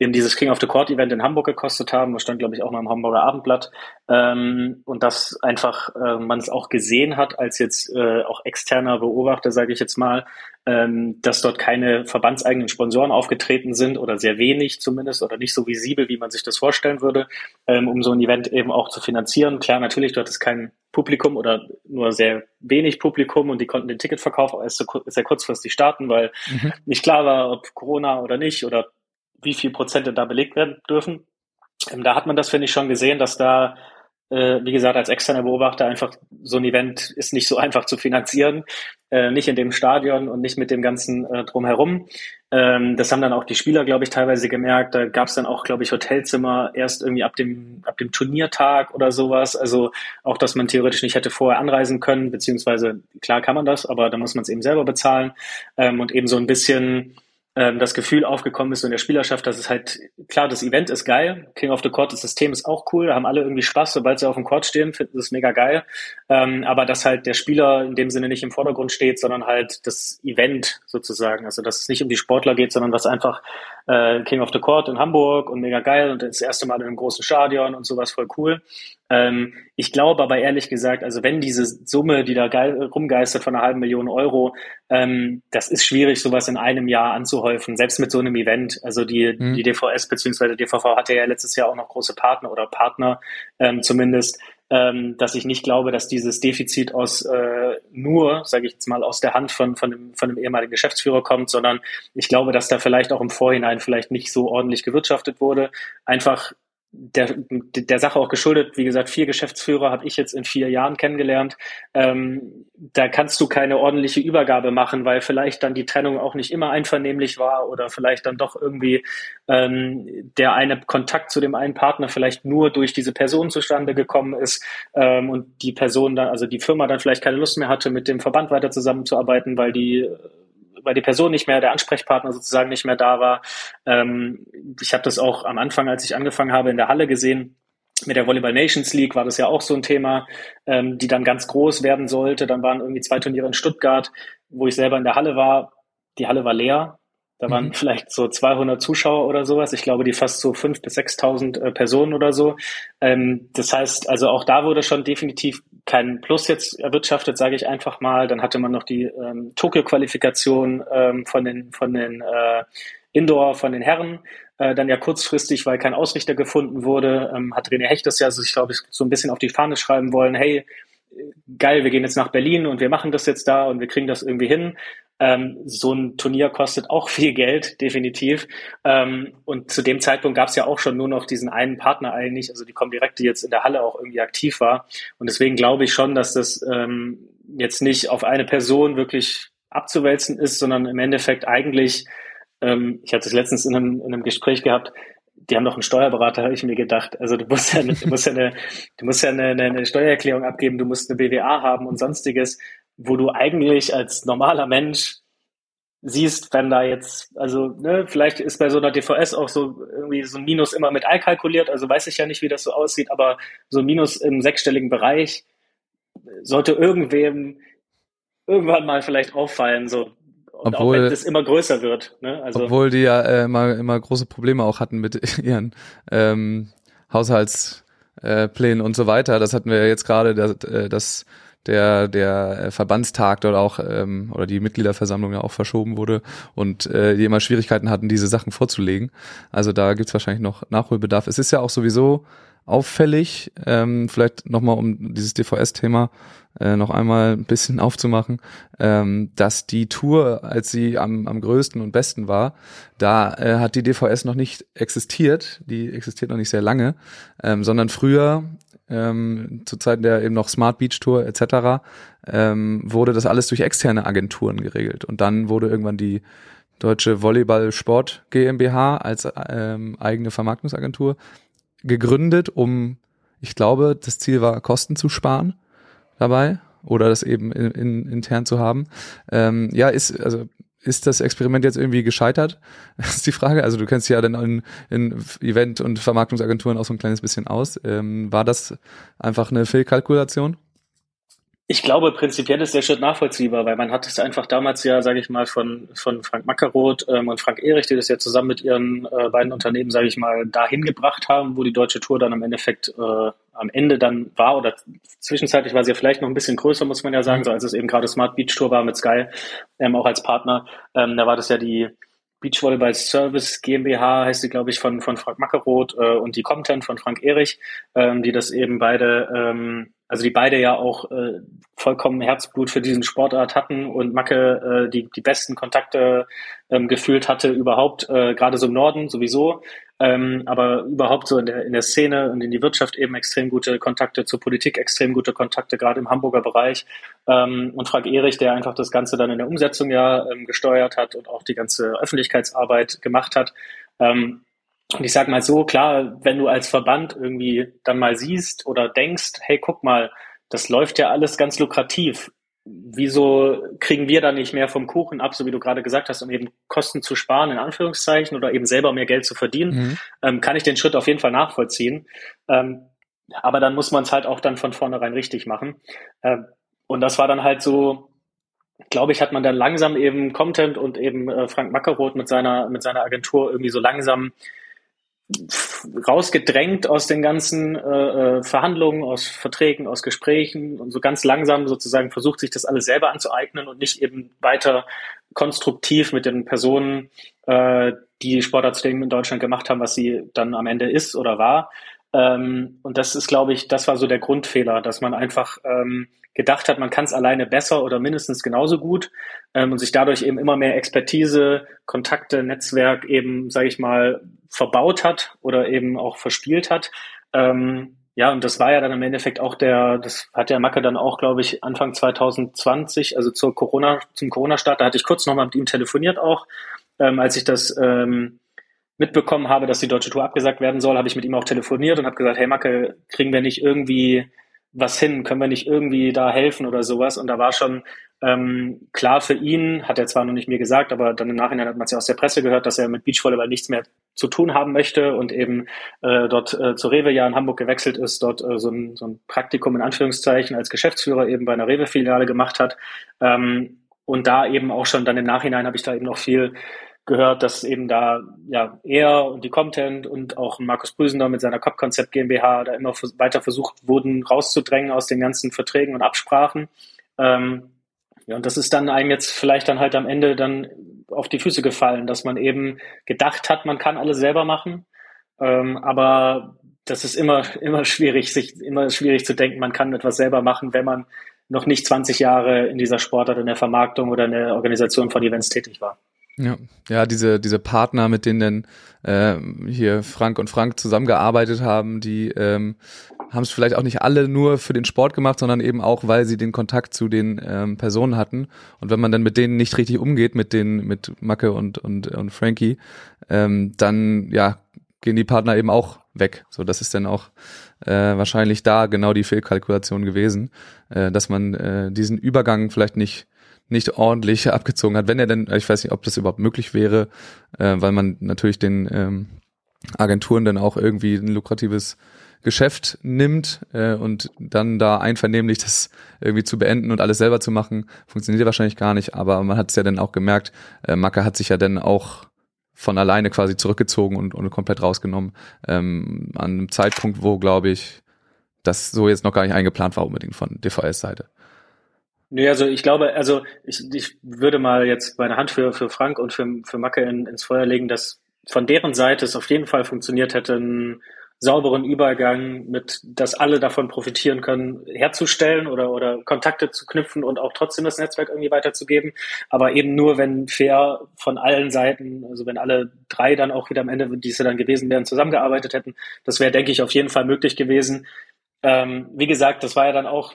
eben dieses King of the Court Event in Hamburg gekostet haben. Das stand, glaube ich, auch mal im Hamburger Abendblatt. Ähm, und dass einfach äh, man es auch gesehen hat, als jetzt äh, auch externer Beobachter, sage ich jetzt mal, ähm, dass dort keine verbandseigenen Sponsoren aufgetreten sind oder sehr wenig zumindest oder nicht so visibel, wie man sich das vorstellen würde, ähm, um so ein Event eben auch zu finanzieren. Klar, natürlich, dort ist kein Publikum oder nur sehr wenig Publikum und die konnten den Ticketverkauf erst sehr kurzfristig starten, weil mhm. nicht klar war, ob Corona oder nicht oder wie viel Prozente da belegt werden dürfen. Ähm, da hat man das, finde ich, schon gesehen, dass da, äh, wie gesagt, als externer Beobachter einfach so ein Event ist nicht so einfach zu finanzieren, äh, nicht in dem Stadion und nicht mit dem ganzen äh, drumherum. Ähm, das haben dann auch die Spieler, glaube ich, teilweise gemerkt. Da gab es dann auch, glaube ich, Hotelzimmer erst irgendwie ab dem, ab dem Turniertag oder sowas. Also auch, dass man theoretisch nicht hätte vorher anreisen können, beziehungsweise klar kann man das, aber da muss man es eben selber bezahlen ähm, und eben so ein bisschen ähm, das Gefühl aufgekommen ist so in der Spielerschaft, dass es halt, klar, das Event ist geil, King of the Court, das System ist auch cool, da haben alle irgendwie Spaß, sobald sie auf dem Court stehen, finden es mega geil, ähm, aber dass halt der Spieler in dem Sinne nicht im Vordergrund steht, sondern halt das Event sozusagen, also dass es nicht um die Sportler geht, sondern was einfach äh, King of the Court in Hamburg und mega geil und das erste Mal in einem großen Stadion und sowas voll cool. Ähm, ich glaube aber ehrlich gesagt, also wenn diese Summe, die da rumgeistert von einer halben Million Euro, ähm, das ist schwierig, sowas in einem Jahr anzuhäufen, selbst mit so einem Event. Also die, mhm. die DVS bzw. DVV hatte ja letztes Jahr auch noch große Partner oder Partner ähm, zumindest, ähm, dass ich nicht glaube, dass dieses Defizit aus äh, nur, sage ich jetzt mal, aus der Hand von, von, dem, von dem ehemaligen Geschäftsführer kommt, sondern ich glaube, dass da vielleicht auch im Vorhinein vielleicht nicht so ordentlich gewirtschaftet wurde. Einfach der, der Sache auch geschuldet, wie gesagt, vier Geschäftsführer habe ich jetzt in vier Jahren kennengelernt. Ähm, da kannst du keine ordentliche Übergabe machen, weil vielleicht dann die Trennung auch nicht immer einvernehmlich war oder vielleicht dann doch irgendwie ähm, der eine Kontakt zu dem einen Partner vielleicht nur durch diese Person zustande gekommen ist ähm, und die Person dann, also die Firma dann vielleicht keine Lust mehr hatte, mit dem Verband weiter zusammenzuarbeiten, weil die weil die Person nicht mehr, der Ansprechpartner sozusagen nicht mehr da war. Ähm, ich habe das auch am Anfang, als ich angefangen habe, in der Halle gesehen. Mit der Volleyball Nations League war das ja auch so ein Thema, ähm, die dann ganz groß werden sollte. Dann waren irgendwie zwei Turniere in Stuttgart, wo ich selber in der Halle war. Die Halle war leer. Da waren mhm. vielleicht so 200 Zuschauer oder sowas. Ich glaube, die fast so 5.000 bis 6.000 äh, Personen oder so. Ähm, das heißt, also auch da wurde schon definitiv kein Plus jetzt erwirtschaftet, sage ich einfach mal. Dann hatte man noch die ähm, Tokio-Qualifikation ähm, von den, von den äh, Indoor, von den Herren. Äh, dann ja kurzfristig, weil kein Ausrichter gefunden wurde, ähm, hat René Hecht das ja, also ich glaube, so ein bisschen auf die Fahne schreiben wollen, hey, geil, wir gehen jetzt nach Berlin und wir machen das jetzt da und wir kriegen das irgendwie hin. Ähm, so ein Turnier kostet auch viel Geld, definitiv. Ähm, und zu dem Zeitpunkt gab es ja auch schon nur noch diesen einen Partner eigentlich, also die Comdirect, die jetzt in der Halle auch irgendwie aktiv war. Und deswegen glaube ich schon, dass das ähm, jetzt nicht auf eine Person wirklich abzuwälzen ist, sondern im Endeffekt eigentlich, ähm, ich hatte es letztens in einem, in einem Gespräch gehabt, die haben doch einen Steuerberater, habe ich mir gedacht. Also du musst ja, du musst ja, eine, du musst ja eine, eine Steuererklärung abgeben, du musst eine BWA haben und sonstiges wo du eigentlich als normaler Mensch siehst, wenn da jetzt, also ne, vielleicht ist bei so einer DVS auch so irgendwie so ein Minus immer mit einkalkuliert, also weiß ich ja nicht, wie das so aussieht, aber so ein Minus im sechsstelligen Bereich sollte irgendwem irgendwann mal vielleicht auffallen, so. Und obwohl, auch wenn es immer größer wird. Ne? Also, obwohl die ja äh, immer, immer große Probleme auch hatten mit ihren ähm, Haushaltsplänen äh, und so weiter. Das hatten wir ja jetzt gerade, dass, äh, dass der, der äh, Verbandstag dort auch ähm, oder die Mitgliederversammlung ja auch verschoben wurde und äh, die immer Schwierigkeiten hatten, diese Sachen vorzulegen. Also da gibt's wahrscheinlich noch Nachholbedarf. Es ist ja auch sowieso auffällig, ähm, vielleicht nochmal um dieses DVS-Thema äh, noch einmal ein bisschen aufzumachen, ähm, dass die Tour, als sie am, am größten und besten war, da äh, hat die DVS noch nicht existiert, die existiert noch nicht sehr lange, ähm, sondern früher ähm, zu Zeiten der eben noch Smart Beach Tour etc., ähm, wurde das alles durch externe Agenturen geregelt. Und dann wurde irgendwann die Deutsche Volleyball Sport GmbH als ähm, eigene Vermarktungsagentur gegründet, um, ich glaube, das Ziel war, Kosten zu sparen dabei oder das eben in, in, intern zu haben. Ähm, ja, ist, also ist das Experiment jetzt irgendwie gescheitert? Das ist die Frage. Also du kennst ja dann in, in Event- und Vermarktungsagenturen auch so ein kleines bisschen aus. Ähm, war das einfach eine Fehlkalkulation? Ich glaube, prinzipiell ist der Schritt nachvollziehbar, weil man hat es einfach damals ja, sage ich mal, von, von Frank Mackeroth ähm, und Frank Erich, die das ja zusammen mit ihren äh, beiden Unternehmen, sage ich mal, dahin gebracht haben, wo die deutsche Tour dann am Endeffekt äh, am Ende dann war oder zwischenzeitlich war sie ja vielleicht noch ein bisschen größer, muss man ja sagen, so als es eben gerade Smart Beach Tour war mit Sky, ähm, auch als Partner. Ähm, da war das ja die Beachvolleyball Service GmbH heißt sie, glaube ich, von, von Frank Mackeroth äh, und die Content von Frank Erich, ähm, die das eben beide ähm, also die beide ja auch äh, vollkommen Herzblut für diesen Sportart hatten und Macke äh, die, die besten Kontakte ähm, gefühlt hatte überhaupt, äh, gerade so im Norden sowieso, ähm, aber überhaupt so in der, in der Szene und in die Wirtschaft eben extrem gute Kontakte, zur Politik extrem gute Kontakte, gerade im Hamburger Bereich. Ähm, und Frank Erich, der einfach das Ganze dann in der Umsetzung ja ähm, gesteuert hat und auch die ganze Öffentlichkeitsarbeit gemacht hat. Ähm, und ich sag mal so, klar, wenn du als Verband irgendwie dann mal siehst oder denkst, hey, guck mal, das läuft ja alles ganz lukrativ. Wieso kriegen wir da nicht mehr vom Kuchen ab, so wie du gerade gesagt hast, um eben Kosten zu sparen, in Anführungszeichen, oder eben selber mehr Geld zu verdienen? Mhm. Ähm, kann ich den Schritt auf jeden Fall nachvollziehen. Ähm, aber dann muss man es halt auch dann von vornherein richtig machen. Ähm, und das war dann halt so, glaube ich, hat man dann langsam eben Content und eben äh, Frank Mackeroth mit seiner, mit seiner Agentur irgendwie so langsam rausgedrängt aus den ganzen äh, äh, Verhandlungen, aus Verträgen, aus Gesprächen und so ganz langsam sozusagen versucht, sich das alles selber anzueignen und nicht eben weiter konstruktiv mit den Personen, äh, die Sportarztstellen in Deutschland gemacht haben, was sie dann am Ende ist oder war. Ähm, und das ist, glaube ich, das war so der Grundfehler, dass man einfach ähm, gedacht hat, man kann es alleine besser oder mindestens genauso gut ähm, und sich dadurch eben immer mehr Expertise, Kontakte, Netzwerk eben, sage ich mal, verbaut hat oder eben auch verspielt hat. Ähm, ja, und das war ja dann im Endeffekt auch der, das hat der Macke dann auch, glaube ich, Anfang 2020, also zur Corona, zum Corona-Start, da hatte ich kurz nochmal mit ihm telefoniert auch, ähm, als ich das ähm, mitbekommen habe, dass die deutsche Tour abgesagt werden soll, habe ich mit ihm auch telefoniert und habe gesagt, hey Macke, kriegen wir nicht irgendwie was hin? Können wir nicht irgendwie da helfen oder sowas? Und da war schon ähm, klar für ihn, hat er zwar noch nicht mir gesagt, aber dann im Nachhinein hat man es ja aus der Presse gehört, dass er mit Beachvolleyball nichts mehr zu tun haben möchte und eben äh, dort äh, zur Rewe ja in Hamburg gewechselt ist, dort äh, so, ein, so ein Praktikum in Anführungszeichen als Geschäftsführer eben bei einer Rewe-Filiale gemacht hat. Ähm, und da eben auch schon dann im Nachhinein habe ich da eben noch viel gehört, dass eben da ja er und die Content und auch Markus Brüsender mit seiner Cop-Konzept GmbH da immer weiter versucht wurden, rauszudrängen aus den ganzen Verträgen und Absprachen. Ähm, ja, und das ist dann einem jetzt vielleicht dann halt am Ende dann auf die Füße gefallen, dass man eben gedacht hat, man kann alles selber machen, ähm, aber das ist immer, immer schwierig, sich immer schwierig zu denken, man kann etwas selber machen, wenn man noch nicht 20 Jahre in dieser Sportart, in der Vermarktung oder in der Organisation von Events tätig war. Ja, ja, diese, diese Partner, mit denen äh, hier Frank und Frank zusammengearbeitet haben, die ähm, haben es vielleicht auch nicht alle nur für den Sport gemacht, sondern eben auch, weil sie den Kontakt zu den ähm, Personen hatten. Und wenn man dann mit denen nicht richtig umgeht, mit den, mit Macke und, und, und Frankie, ähm, dann ja, gehen die Partner eben auch weg. So, das ist dann auch äh, wahrscheinlich da genau die Fehlkalkulation gewesen, äh, dass man äh, diesen Übergang vielleicht nicht nicht ordentlich abgezogen hat. Wenn er denn, ich weiß nicht, ob das überhaupt möglich wäre, äh, weil man natürlich den ähm, Agenturen dann auch irgendwie ein lukratives Geschäft nimmt äh, und dann da einvernehmlich das irgendwie zu beenden und alles selber zu machen, funktioniert wahrscheinlich gar nicht. Aber man hat es ja dann auch gemerkt, äh, Macke hat sich ja dann auch von alleine quasi zurückgezogen und, und komplett rausgenommen. Ähm, an einem Zeitpunkt, wo, glaube ich, das so jetzt noch gar nicht eingeplant war unbedingt von DVS-Seite. Nee, also ich glaube, also ich, ich würde mal jetzt meine Hand für, für Frank und für, für Macke in, ins Feuer legen, dass von deren Seite es auf jeden Fall funktioniert hätte, einen sauberen Übergang mit, dass alle davon profitieren können, herzustellen oder, oder Kontakte zu knüpfen und auch trotzdem das Netzwerk irgendwie weiterzugeben. Aber eben nur, wenn fair von allen Seiten, also wenn alle drei dann auch wieder am Ende, die es dann gewesen wären, zusammengearbeitet hätten, das wäre, denke ich, auf jeden Fall möglich gewesen. Ähm, wie gesagt, das war ja dann auch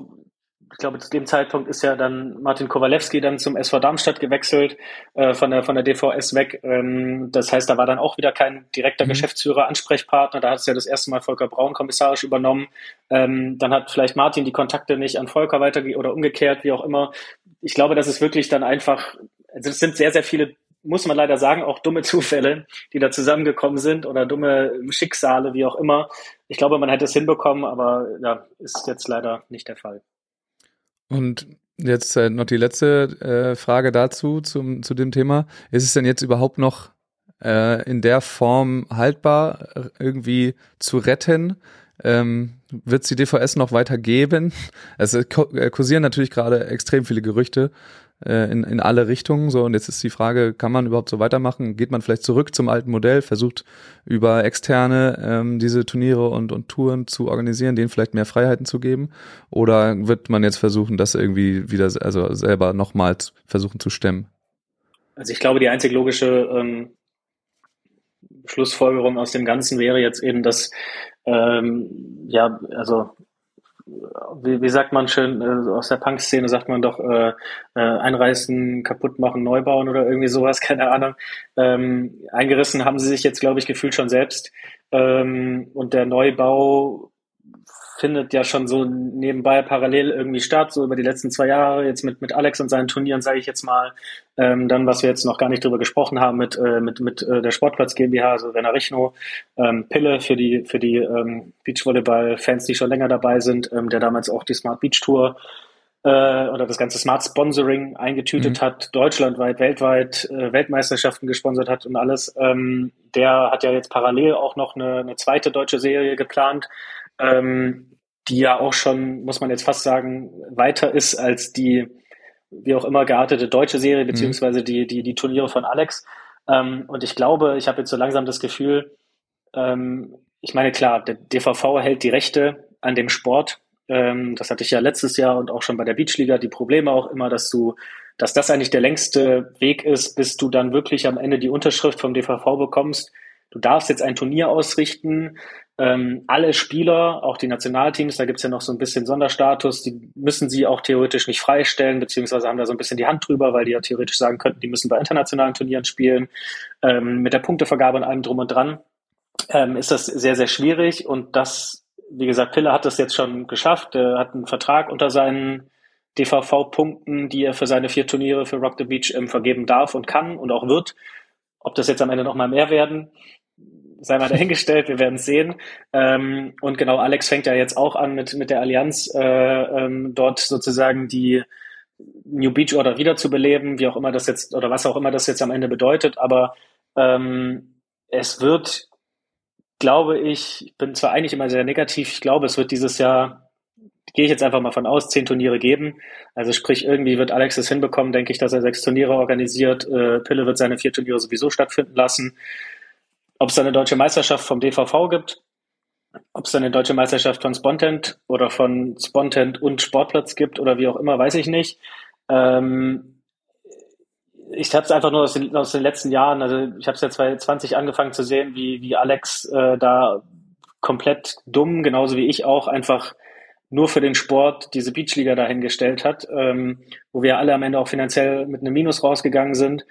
ich glaube, zu dem Zeitpunkt ist ja dann Martin Kowalewski dann zum SV Darmstadt gewechselt, äh, von der, von der DVS weg. Ähm, das heißt, da war dann auch wieder kein direkter mhm. Geschäftsführer, Ansprechpartner. Da hat es ja das erste Mal Volker Braun kommissarisch übernommen. Ähm, dann hat vielleicht Martin die Kontakte nicht an Volker weitergegeben oder umgekehrt, wie auch immer. Ich glaube, das ist wirklich dann einfach, also es sind sehr, sehr viele muss man leider sagen, auch dumme Zufälle, die da zusammengekommen sind oder dumme Schicksale, wie auch immer. Ich glaube, man hätte es hinbekommen, aber ja, ist jetzt leider nicht der Fall. Und jetzt äh, noch die letzte äh, Frage dazu, zum, zu dem Thema. Ist es denn jetzt überhaupt noch äh, in der Form haltbar, irgendwie zu retten? Ähm, wird es die DVS noch weiter geben? Es äh, kursieren natürlich gerade extrem viele Gerüchte äh, in, in alle Richtungen. So, und jetzt ist die Frage, kann man überhaupt so weitermachen? Geht man vielleicht zurück zum alten Modell, versucht über externe ähm, diese Turniere und, und Touren zu organisieren, denen vielleicht mehr Freiheiten zu geben? Oder wird man jetzt versuchen, das irgendwie wieder, also selber nochmals versuchen zu stemmen? Also ich glaube, die einzig logische ähm, Schlussfolgerung aus dem Ganzen wäre jetzt eben, dass ähm, ja, also wie, wie sagt man schön, äh, aus der Punk-Szene sagt man doch, äh, äh, einreißen, kaputt machen, neu bauen oder irgendwie sowas, keine Ahnung. Ähm, eingerissen haben sie sich jetzt, glaube ich, gefühlt schon selbst. Ähm, und der Neubau findet ja schon so nebenbei parallel irgendwie statt, so über die letzten zwei Jahre, jetzt mit, mit Alex und seinen Turnieren, sage ich jetzt mal. Ähm, dann, was wir jetzt noch gar nicht drüber gesprochen haben, mit, äh, mit, mit äh, der Sportplatz GmbH, also Werner Richno, ähm, Pille für die, für die ähm, Beachvolleyball-Fans, die schon länger dabei sind, ähm, der damals auch die Smart Beach Tour äh, oder das ganze Smart Sponsoring eingetütet mhm. hat, deutschlandweit, weltweit äh, Weltmeisterschaften gesponsert hat und alles. Ähm, der hat ja jetzt parallel auch noch eine, eine zweite deutsche Serie geplant, ähm, die ja auch schon, muss man jetzt fast sagen, weiter ist als die, wie auch immer geartete deutsche Serie, mhm. beziehungsweise die, die, die Turniere von Alex. Ähm, und ich glaube, ich habe jetzt so langsam das Gefühl, ähm, ich meine, klar, der DVV hält die Rechte an dem Sport. Ähm, das hatte ich ja letztes Jahr und auch schon bei der Beachliga die Probleme auch immer, dass du, dass das eigentlich der längste Weg ist, bis du dann wirklich am Ende die Unterschrift vom DVV bekommst. Du darfst jetzt ein Turnier ausrichten, ähm, alle Spieler, auch die Nationalteams, da gibt's ja noch so ein bisschen Sonderstatus, die müssen sie auch theoretisch nicht freistellen, beziehungsweise haben da so ein bisschen die Hand drüber, weil die ja theoretisch sagen könnten, die müssen bei internationalen Turnieren spielen. Ähm, mit der Punktevergabe und allem drum und dran ähm, ist das sehr, sehr schwierig. Und das, wie gesagt, Pille hat das jetzt schon geschafft. Er hat einen Vertrag unter seinen DVV-Punkten, die er für seine vier Turniere für Rock the Beach ähm, vergeben darf und kann und auch wird. Ob das jetzt am Ende noch mal mehr werden, sei mal dahingestellt, wir werden es sehen. Ähm, und genau, Alex fängt ja jetzt auch an mit, mit der Allianz, äh, ähm, dort sozusagen die New Beach Order wiederzubeleben, wie auch immer das jetzt, oder was auch immer das jetzt am Ende bedeutet, aber ähm, es wird, glaube ich, ich bin zwar eigentlich immer sehr negativ, ich glaube, es wird dieses Jahr, gehe ich jetzt einfach mal von aus, zehn Turniere geben. Also sprich, irgendwie wird Alex es hinbekommen, denke ich, dass er sechs Turniere organisiert. Äh, Pille wird seine vier Turniere sowieso stattfinden lassen. Ob es eine deutsche Meisterschaft vom DVV gibt, ob es eine deutsche Meisterschaft von Spontent oder von Spontent und Sportplatz gibt oder wie auch immer, weiß ich nicht. Ähm, ich habe es einfach nur aus den, aus den letzten Jahren, also ich habe es ja 2020 angefangen zu sehen, wie, wie Alex äh, da komplett dumm, genauso wie ich auch, einfach nur für den Sport diese Beachliga dahingestellt hat, ähm, wo wir alle am Ende auch finanziell mit einem Minus rausgegangen sind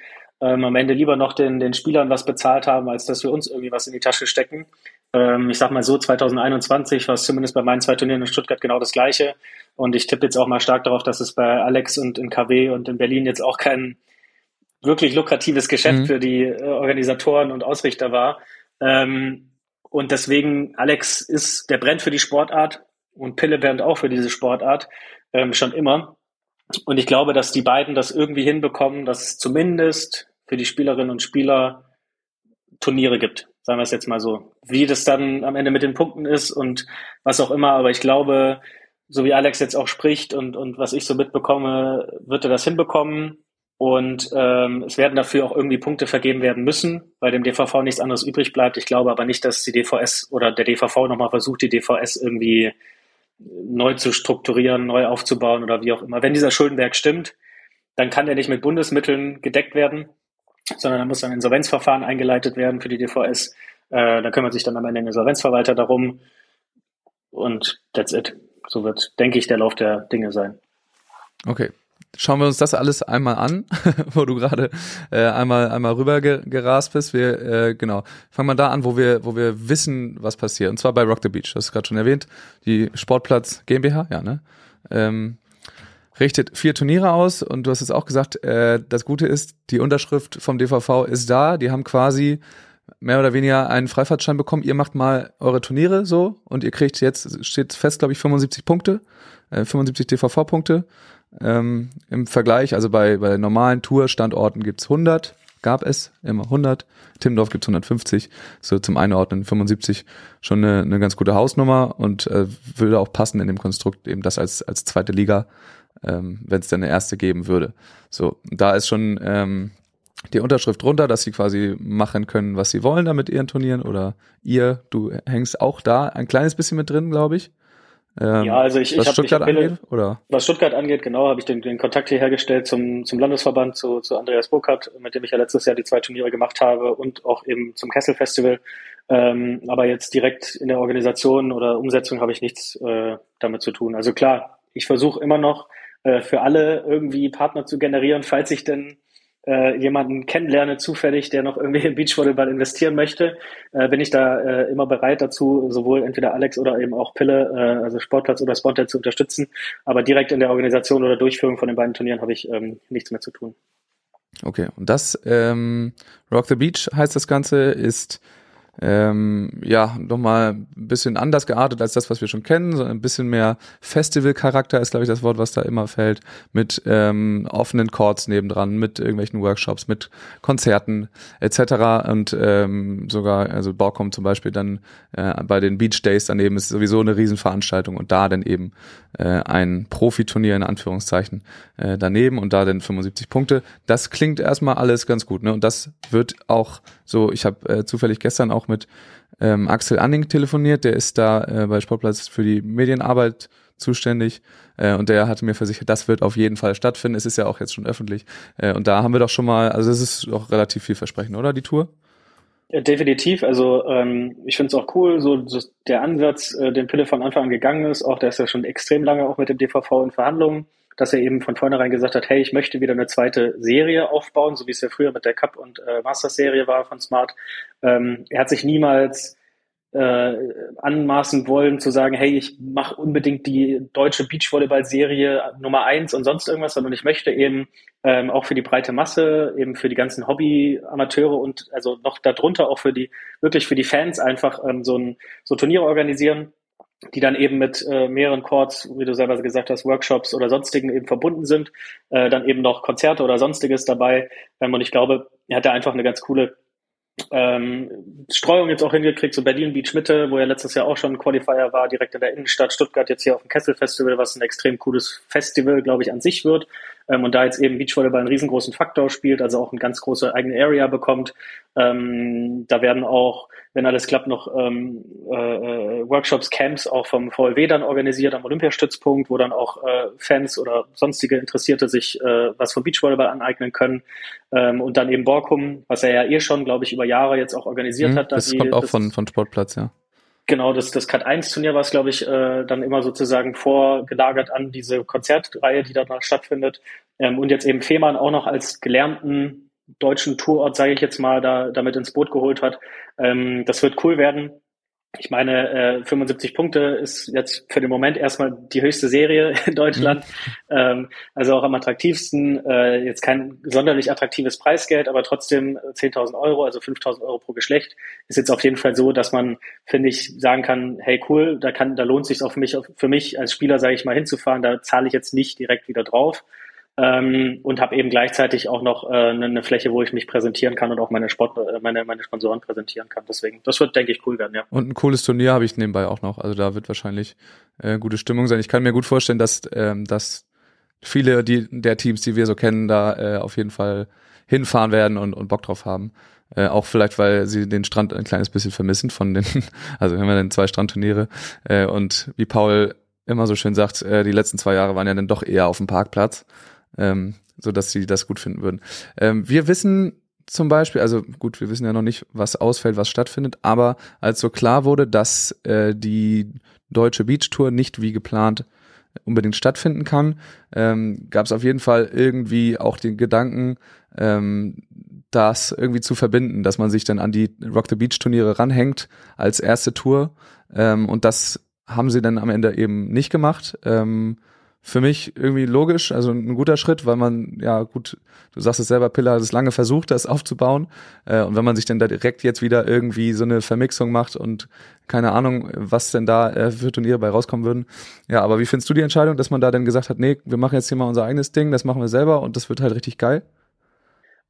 ähm, am Ende lieber noch den, den Spielern was bezahlt haben, als dass wir uns irgendwie was in die Tasche stecken. Ähm, ich sag mal so, 2021 war es zumindest bei meinen zwei Turnieren in Stuttgart genau das Gleiche. Und ich tippe jetzt auch mal stark darauf, dass es bei Alex und in KW und in Berlin jetzt auch kein wirklich lukratives Geschäft mhm. für die äh, Organisatoren und Ausrichter war. Ähm, und deswegen, Alex ist, der brennt für die Sportart und Pille brennt auch für diese Sportart, ähm, schon immer. Und ich glaube, dass die beiden das irgendwie hinbekommen, dass es zumindest für die Spielerinnen und Spieler Turniere gibt. Sagen wir es jetzt mal so. Wie das dann am Ende mit den Punkten ist und was auch immer. Aber ich glaube, so wie Alex jetzt auch spricht und, und was ich so mitbekomme, wird er das hinbekommen. Und ähm, es werden dafür auch irgendwie Punkte vergeben werden müssen, weil dem DVV nichts anderes übrig bleibt. Ich glaube aber nicht, dass die DVS oder der DVV nochmal versucht, die DVS irgendwie neu zu strukturieren, neu aufzubauen oder wie auch immer. Wenn dieser Schuldenberg stimmt, dann kann der nicht mit Bundesmitteln gedeckt werden, sondern da muss ein Insolvenzverfahren eingeleitet werden für die DVS. Äh, da kümmert sich dann am Ende ein Insolvenzverwalter darum und that's it. So wird, denke ich, der Lauf der Dinge sein. Okay. Schauen wir uns das alles einmal an, wo du gerade äh, einmal einmal rüber ge gerast bist. Wir äh, genau fangen wir da an, wo wir wo wir wissen, was passiert. Und zwar bei Rock the Beach. Das ist gerade schon erwähnt. Die Sportplatz GmbH, ja ne. Ähm, richtet vier Turniere aus und du hast es auch gesagt, äh, das Gute ist, die Unterschrift vom DVV ist da. Die haben quasi mehr oder weniger einen Freifahrtschein bekommen. Ihr macht mal eure Turniere so und ihr kriegt jetzt, steht fest, glaube ich, 75 Punkte, äh, 75 DVV-Punkte. Ähm, Im Vergleich, also bei, bei normalen Tour-Standorten gibt's 100, gab es immer 100. Timmendorf gibt's 150, so zum Einordnen 75 schon eine, eine ganz gute Hausnummer und äh, würde auch passen in dem Konstrukt eben das als, als zweite Liga ähm, wenn es dann eine erste geben würde. So, da ist schon ähm, die Unterschrift drunter, dass sie quasi machen können, was sie wollen damit ihren Turnieren oder ihr, du hängst auch da ein kleines bisschen mit drin, glaube ich. Ähm, ja, also ich, was ich Stuttgart hab, ich angeht, oder? Was Stuttgart angeht, genau, habe ich den, den Kontakt hier hergestellt zum, zum Landesverband, zu, zu Andreas Burkhardt, mit dem ich ja letztes Jahr die zwei Turniere gemacht habe und auch eben zum Kessel Festival. Ähm, aber jetzt direkt in der Organisation oder Umsetzung habe ich nichts äh, damit zu tun. Also klar, ich versuche immer noch äh, für alle irgendwie Partner zu generieren, falls ich denn äh, jemanden kennenlerne, zufällig, der noch irgendwie in Beachvolleyball investieren möchte, äh, bin ich da äh, immer bereit dazu, sowohl entweder Alex oder eben auch Pille, äh, also Sportplatz oder Spontan zu unterstützen. Aber direkt in der Organisation oder Durchführung von den beiden Turnieren habe ich ähm, nichts mehr zu tun. Okay, und das ähm, Rock the Beach heißt das Ganze, ist ähm, ja, nochmal ein bisschen anders geartet als das, was wir schon kennen, so ein bisschen mehr Festival-Charakter ist, glaube ich, das Wort, was da immer fällt, mit ähm, offenen Chords nebendran, mit irgendwelchen Workshops, mit Konzerten etc. Und ähm, sogar, also Borkom zum Beispiel dann äh, bei den Beach Days daneben ist sowieso eine Riesenveranstaltung und da dann eben äh, ein Profiturnier in Anführungszeichen äh, daneben und da dann 75 Punkte. Das klingt erstmal alles ganz gut, ne? Und das wird auch so, ich habe äh, zufällig gestern auch mit ähm, Axel Anning telefoniert, der ist da äh, bei Sportplatz für die Medienarbeit zuständig äh, und der hatte mir versichert, das wird auf jeden Fall stattfinden. Es ist ja auch jetzt schon öffentlich äh, und da haben wir doch schon mal, also es ist auch relativ vielversprechend, oder die Tour? Definitiv. Also ähm, ich finde es auch cool, so, so der Ansatz, äh, den Pille von Anfang an gegangen ist. Auch der ist ja schon extrem lange auch mit dem DVV in Verhandlungen dass er eben von vornherein gesagt hat, hey, ich möchte wieder eine zweite Serie aufbauen, so wie es ja früher mit der Cup- und äh, Masters-Serie war von Smart. Ähm, er hat sich niemals äh, anmaßen wollen zu sagen, hey, ich mache unbedingt die deutsche Beachvolleyball-Serie Nummer eins und sonst irgendwas, sondern ich möchte eben ähm, auch für die breite Masse, eben für die ganzen Hobby-Amateure und also noch darunter auch für die, wirklich für die Fans einfach ähm, so ein so Turniere organisieren die dann eben mit äh, mehreren Chords, wie du selber gesagt hast, Workshops oder sonstigen eben verbunden sind, äh, dann eben noch Konzerte oder sonstiges dabei. Ähm, und ich glaube, er hat da einfach eine ganz coole ähm, Streuung jetzt auch hingekriegt, so Berlin Beach Mitte, wo ja letztes Jahr auch schon ein Qualifier war, direkt in der Innenstadt, Stuttgart jetzt hier auf dem Kessel Festival, was ein extrem cooles Festival, glaube ich, an sich wird. Ähm, und da jetzt eben Beachvolleyball einen riesengroßen Faktor spielt, also auch eine ganz große eigene Area bekommt. Ähm, da werden auch, wenn alles klappt, noch ähm, äh, Workshops, Camps auch vom VLW dann organisiert am Olympiastützpunkt, wo dann auch äh, Fans oder sonstige Interessierte sich äh, was vom Beachvolleyball aneignen können. Ähm, und dann eben Borkum, was er ja eh schon, glaube ich, über Jahre jetzt auch organisiert mhm, hat. Das die, kommt auch das, von, von Sportplatz, ja. Genau, das, das Cut 1 Turnier war es, glaube ich, äh, dann immer sozusagen vorgelagert an diese Konzertreihe, die danach stattfindet. Ähm, und jetzt eben Fehmarn auch noch als gelernten deutschen Tourort, sage ich jetzt mal, da damit ins Boot geholt hat. Ähm, das wird cool werden. Ich meine, äh, 75 Punkte ist jetzt für den Moment erstmal die höchste Serie in Deutschland. Mhm. Ähm, also auch am attraktivsten. Äh, jetzt kein sonderlich attraktives Preisgeld, aber trotzdem 10.000 Euro, also 5.000 Euro pro Geschlecht, ist jetzt auf jeden Fall so, dass man, finde ich, sagen kann, hey cool, da kann, da lohnt sich auch für mich, für mich als Spieler, sage ich mal, hinzufahren. Da zahle ich jetzt nicht direkt wieder drauf ähm, und habe eben gleichzeitig auch noch äh, eine, eine Fläche, wo ich mich präsentieren kann und auch meine Sport, äh, meine, meine Sponsoren präsentieren kann. Deswegen, das wird, denke ich, cool werden, ja. Und ein cooles Turnier habe ich nebenbei auch noch. Also da wird wahrscheinlich äh, gute Stimmung sein. Ich kann mir gut vorstellen, dass, ähm, dass viele die, der Teams, die wir so kennen, da äh, auf jeden Fall hinfahren werden und, und Bock drauf haben. Äh, auch vielleicht, weil sie den Strand ein kleines bisschen vermissen von den, also wenn wir dann zwei Strandturniere äh, und wie Paul immer so schön sagt, äh, die letzten zwei Jahre waren ja dann doch eher auf dem Parkplatz ähm, so dass sie das gut finden würden. Ähm, wir wissen zum Beispiel, also gut, wir wissen ja noch nicht, was ausfällt, was stattfindet, aber als so klar wurde, dass äh, die deutsche Beach Tour nicht wie geplant unbedingt stattfinden kann, ähm, gab es auf jeden Fall irgendwie auch den Gedanken, ähm, das irgendwie zu verbinden, dass man sich dann an die Rock the Beach Turniere ranhängt als erste Tour. Ähm, und das haben sie dann am Ende eben nicht gemacht. Ähm, für mich irgendwie logisch, also ein guter Schritt, weil man, ja gut, du sagst es selber, Piller hat es lange versucht, das aufzubauen. Äh, und wenn man sich dann da direkt jetzt wieder irgendwie so eine Vermixung macht und keine Ahnung, was denn da äh, für Turniere bei rauskommen würden. Ja, aber wie findest du die Entscheidung, dass man da dann gesagt hat, nee, wir machen jetzt hier mal unser eigenes Ding, das machen wir selber und das wird halt richtig geil?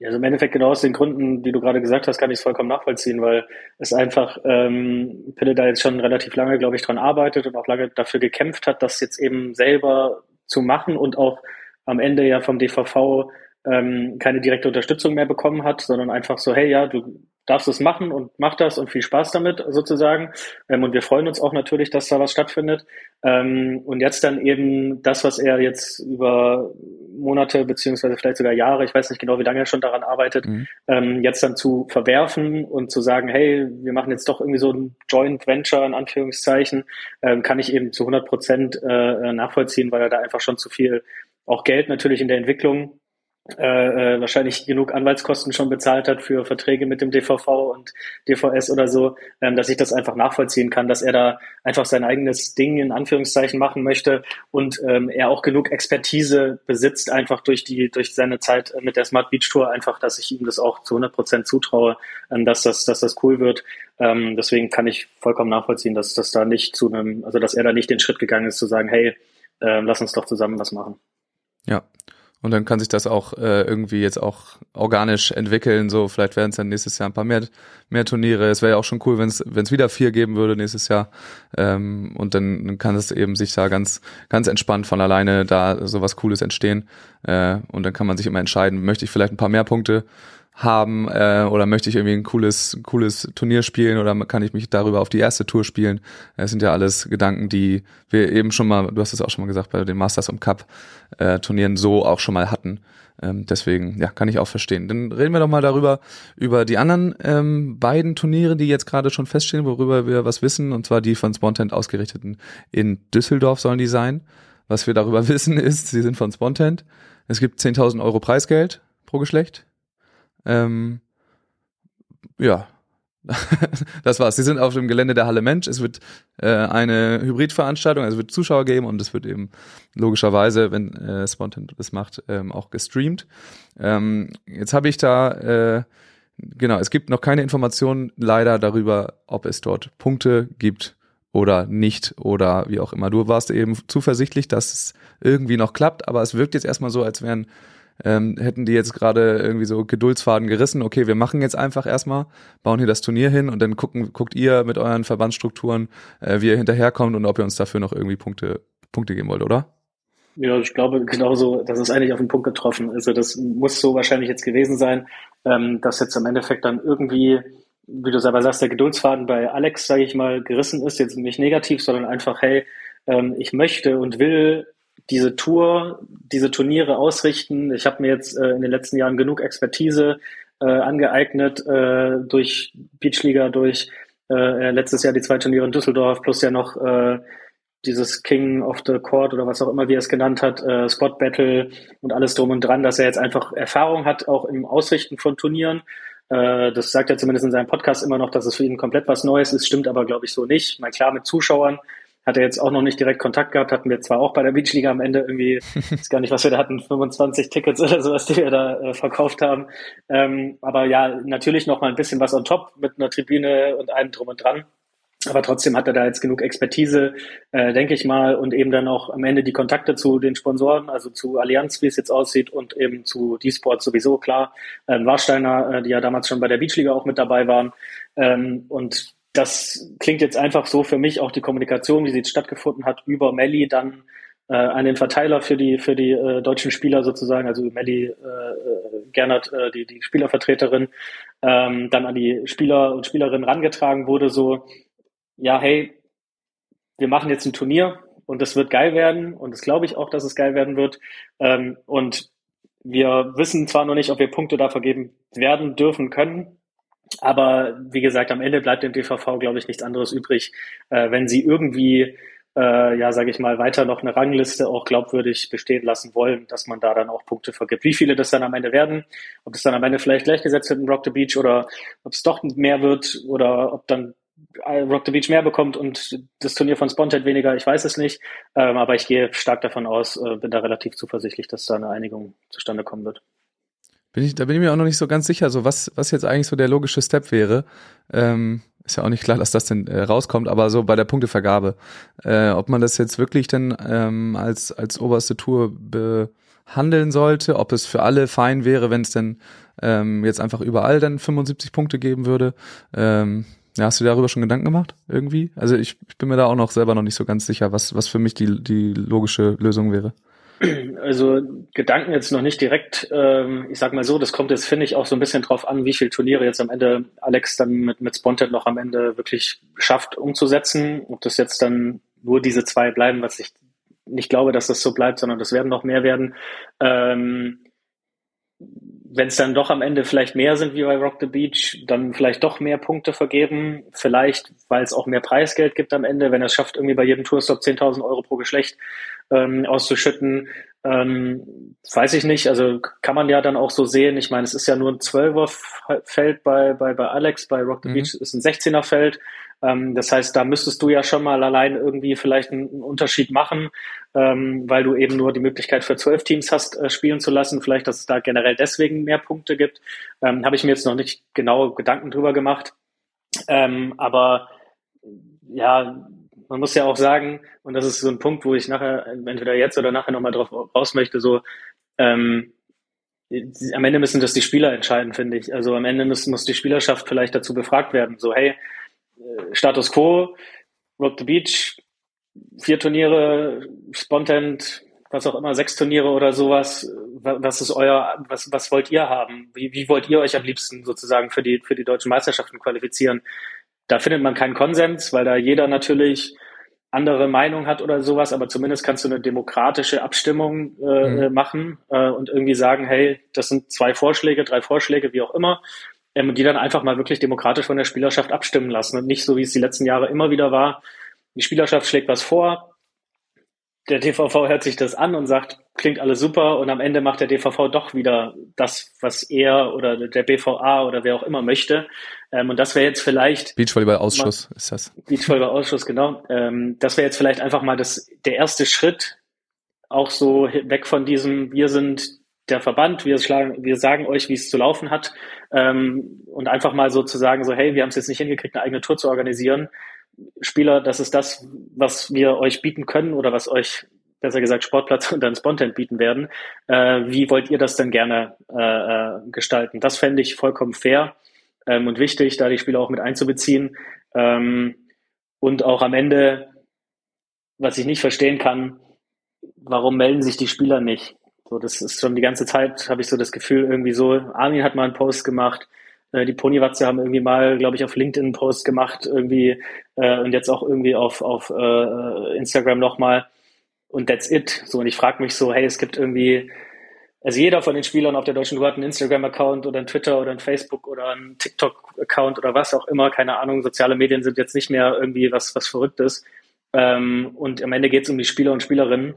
Also im Endeffekt genau aus den Gründen, die du gerade gesagt hast, kann ich es vollkommen nachvollziehen, weil es einfach ähm, Pille da jetzt schon relativ lange, glaube ich, dran arbeitet und auch lange dafür gekämpft hat, das jetzt eben selber zu machen und auch am Ende ja vom DVV ähm, keine direkte Unterstützung mehr bekommen hat, sondern einfach so, hey, ja, du darfst es machen und mach das und viel Spaß damit sozusagen. Ähm, und wir freuen uns auch natürlich, dass da was stattfindet. Ähm, und jetzt dann eben das, was er jetzt über Monate beziehungsweise vielleicht sogar Jahre, ich weiß nicht genau, wie lange er schon daran arbeitet, mhm. ähm, jetzt dann zu verwerfen und zu sagen, hey, wir machen jetzt doch irgendwie so ein Joint Venture in Anführungszeichen, ähm, kann ich eben zu 100 Prozent äh, nachvollziehen, weil er da einfach schon zu viel auch Geld natürlich in der Entwicklung äh, äh, wahrscheinlich genug Anwaltskosten schon bezahlt hat für Verträge mit dem DVV und DVS oder so, ähm, dass ich das einfach nachvollziehen kann, dass er da einfach sein eigenes Ding in Anführungszeichen machen möchte und ähm, er auch genug Expertise besitzt, einfach durch die durch seine Zeit mit der Smart Beach Tour, einfach, dass ich ihm das auch zu 100 Prozent zutraue, ähm, dass das dass das cool wird. Ähm, deswegen kann ich vollkommen nachvollziehen, dass das da nicht zu einem, also dass er da nicht den Schritt gegangen ist, zu sagen, hey, äh, lass uns doch zusammen was machen. Ja, und dann kann sich das auch äh, irgendwie jetzt auch organisch entwickeln. So, vielleicht werden es dann nächstes Jahr ein paar mehr, mehr Turniere. Es wäre ja auch schon cool, wenn es wieder vier geben würde nächstes Jahr. Ähm, und dann, dann kann es eben sich da ganz ganz entspannt von alleine da sowas Cooles entstehen. Äh, und dann kann man sich immer entscheiden, möchte ich vielleicht ein paar mehr Punkte haben äh, oder möchte ich irgendwie ein cooles cooles Turnier spielen oder kann ich mich darüber auf die erste Tour spielen? Es sind ja alles Gedanken, die wir eben schon mal, du hast es auch schon mal gesagt, bei den Masters und Cup äh, Turnieren so auch schon mal hatten. Ähm, deswegen, ja, kann ich auch verstehen. Dann reden wir doch mal darüber, über die anderen ähm, beiden Turniere, die jetzt gerade schon feststehen, worüber wir was wissen, und zwar die von Spontent ausgerichteten in Düsseldorf sollen die sein. Was wir darüber wissen ist, sie sind von Spontent. Es gibt 10.000 Euro Preisgeld pro Geschlecht ähm, ja, das war's. Sie sind auf dem Gelände der Halle Mensch. Es wird äh, eine Hybridveranstaltung, also es wird Zuschauer geben und es wird eben logischerweise, wenn äh, Spontan das macht, ähm, auch gestreamt. Ähm, jetzt habe ich da, äh, genau, es gibt noch keine Informationen leider darüber, ob es dort Punkte gibt oder nicht oder wie auch immer. Du warst eben zuversichtlich, dass es irgendwie noch klappt, aber es wirkt jetzt erstmal so, als wären ähm, hätten die jetzt gerade irgendwie so Geduldsfaden gerissen, okay, wir machen jetzt einfach erstmal, bauen hier das Turnier hin und dann gucken, guckt ihr mit euren Verbandsstrukturen, äh, wie ihr hinterherkommt und ob ihr uns dafür noch irgendwie Punkte, Punkte geben wollt, oder? Ja, ich glaube genauso, das ist eigentlich auf den Punkt getroffen. Also das muss so wahrscheinlich jetzt gewesen sein, ähm, dass jetzt im Endeffekt dann irgendwie, wie du selber sagst, der Geduldsfaden bei Alex, sage ich mal, gerissen ist, jetzt nicht negativ, sondern einfach, hey, ähm, ich möchte und will diese Tour, diese Turniere ausrichten. Ich habe mir jetzt äh, in den letzten Jahren genug Expertise äh, angeeignet äh, durch Beachliga, durch äh, letztes Jahr die zwei Turniere in Düsseldorf, plus ja noch äh, dieses King of the Court oder was auch immer, wie er es genannt hat, äh, Squad Battle und alles drum und dran, dass er jetzt einfach Erfahrung hat, auch im Ausrichten von Turnieren. Äh, das sagt er zumindest in seinem Podcast immer noch, dass es für ihn komplett was Neues ist, stimmt aber, glaube ich, so nicht. Mal klar, mit Zuschauern hat er jetzt auch noch nicht direkt Kontakt gehabt, hatten wir zwar auch bei der Beachliga am Ende irgendwie, ist gar nicht, was wir da hatten, 25 Tickets oder sowas, die wir da äh, verkauft haben. Ähm, aber ja, natürlich noch mal ein bisschen was on top mit einer Tribüne und allem drum und dran. Aber trotzdem hat er da jetzt genug Expertise, äh, denke ich mal, und eben dann auch am Ende die Kontakte zu den Sponsoren, also zu Allianz, wie es jetzt aussieht, und eben zu D-Sport sowieso, klar. Ähm, Warsteiner, äh, die ja damals schon bei der Beachliga auch mit dabei waren. Ähm, und das klingt jetzt einfach so für mich auch die Kommunikation, wie sie jetzt stattgefunden hat, über Melli dann äh, an den Verteiler für die für die äh, deutschen Spieler sozusagen, also Melli äh, äh, Gernert, äh, die die Spielervertreterin, ähm, dann an die Spieler und Spielerinnen rangetragen wurde, so ja hey, wir machen jetzt ein Turnier und das wird geil werden und das glaube ich auch, dass es geil werden wird. Ähm, und wir wissen zwar noch nicht, ob wir Punkte da vergeben werden dürfen können, aber wie gesagt, am Ende bleibt dem DVV, glaube ich, nichts anderes übrig, äh, wenn sie irgendwie äh, ja, sage ich mal, weiter noch eine Rangliste auch glaubwürdig bestehen lassen wollen, dass man da dann auch Punkte vergibt. Wie viele das dann am Ende werden, ob es dann am Ende vielleicht gleichgesetzt wird in Rock the Beach oder ob es doch mehr wird oder ob dann Rock the Beach mehr bekommt und das Turnier von Spontet weniger, ich weiß es nicht. Ähm, aber ich gehe stark davon aus, äh, bin da relativ zuversichtlich, dass da eine Einigung zustande kommen wird. Bin ich, da bin ich mir auch noch nicht so ganz sicher, so was, was jetzt eigentlich so der logische Step wäre. Ähm, ist ja auch nicht klar, dass das denn äh, rauskommt, aber so bei der Punktevergabe, äh, ob man das jetzt wirklich dann ähm, als als oberste Tour behandeln sollte, ob es für alle fein wäre, wenn es denn ähm, jetzt einfach überall dann 75 Punkte geben würde. Ähm, ja, hast du darüber schon Gedanken gemacht irgendwie? Also ich, ich bin mir da auch noch selber noch nicht so ganz sicher, was was für mich die die logische Lösung wäre. Also Gedanken jetzt noch nicht direkt. Ähm, ich sag mal so, das kommt jetzt, finde ich, auch so ein bisschen drauf an, wie viele Turniere jetzt am Ende Alex dann mit, mit Spontan noch am Ende wirklich schafft umzusetzen. Ob das jetzt dann nur diese zwei bleiben, was ich nicht glaube, dass das so bleibt, sondern das werden noch mehr werden. Ähm, wenn es dann doch am Ende vielleicht mehr sind wie bei Rock the Beach, dann vielleicht doch mehr Punkte vergeben. Vielleicht, weil es auch mehr Preisgeld gibt am Ende, wenn er es schafft, irgendwie bei jedem Tourstop 10.000 Euro pro Geschlecht ähm, auszuschütten. Ähm, weiß ich nicht. Also kann man ja dann auch so sehen. Ich meine, es ist ja nur ein Zwölferfeld bei, bei, bei Alex, bei Rock the mhm. Beach ist ein 16er-Feld. Ähm, das heißt, da müsstest du ja schon mal allein irgendwie vielleicht einen, einen Unterschied machen, ähm, weil du eben nur die Möglichkeit für zwölf Teams hast, äh, spielen zu lassen. Vielleicht, dass es da generell deswegen mehr Punkte gibt. Ähm, Habe ich mir jetzt noch nicht genau Gedanken drüber gemacht. Ähm, aber ja, man muss ja auch sagen, und das ist so ein Punkt, wo ich nachher, entweder jetzt oder nachher nochmal drauf raus möchte, so, ähm, am Ende müssen das die Spieler entscheiden, finde ich. Also am Ende muss, muss die Spielerschaft vielleicht dazu befragt werden. So, hey, äh, Status Quo, Rock the Beach, vier Turniere, Spontent, was auch immer, sechs Turniere oder sowas. Was ist euer, was, was wollt ihr haben? Wie, wie wollt ihr euch am liebsten sozusagen für die, für die deutschen Meisterschaften qualifizieren? Da findet man keinen Konsens, weil da jeder natürlich andere Meinung hat oder sowas, aber zumindest kannst du eine demokratische Abstimmung äh, mhm. machen äh, und irgendwie sagen, hey, das sind zwei Vorschläge, drei Vorschläge, wie auch immer, ähm, die dann einfach mal wirklich demokratisch von der Spielerschaft abstimmen lassen und nicht so, wie es die letzten Jahre immer wieder war. Die Spielerschaft schlägt was vor, der DVV hört sich das an und sagt, klingt alles super und am Ende macht der DVV doch wieder das, was er oder der BVA oder wer auch immer möchte. Ähm, und das wäre jetzt vielleicht Beachvolleyball-Ausschuss ist das. Beachvolleyball-Ausschuss, genau. Ähm, das wäre jetzt vielleicht einfach mal das der erste Schritt, auch so weg von diesem, wir sind der Verband, wir, schlagen, wir sagen euch, wie es zu laufen hat ähm, und einfach mal so zu sagen, so hey, wir haben es jetzt nicht hingekriegt, eine eigene Tour zu organisieren, Spieler, das ist das, was wir euch bieten können oder was euch, besser gesagt, Sportplatz und dann Spontent bieten werden. Äh, wie wollt ihr das denn gerne äh, äh, gestalten? Das fände ich vollkommen fair ähm, und wichtig, da die Spieler auch mit einzubeziehen. Ähm, und auch am Ende, was ich nicht verstehen kann, warum melden sich die Spieler nicht? So, das ist schon die ganze Zeit, habe ich so das Gefühl, irgendwie so, Armin hat mal einen Post gemacht, die Ponywatze haben irgendwie mal, glaube ich, auf LinkedIn einen Post gemacht irgendwie äh, und jetzt auch irgendwie auf, auf äh, Instagram nochmal. Und that's it. So, und ich frage mich so, hey, es gibt irgendwie, also jeder von den Spielern auf der deutschen Tour hat einen Instagram-Account oder einen Twitter oder einen Facebook oder einen TikTok-Account oder was auch immer, keine Ahnung. Soziale Medien sind jetzt nicht mehr irgendwie was, was Verrücktes. Ähm, und am Ende geht es um die Spieler und Spielerinnen.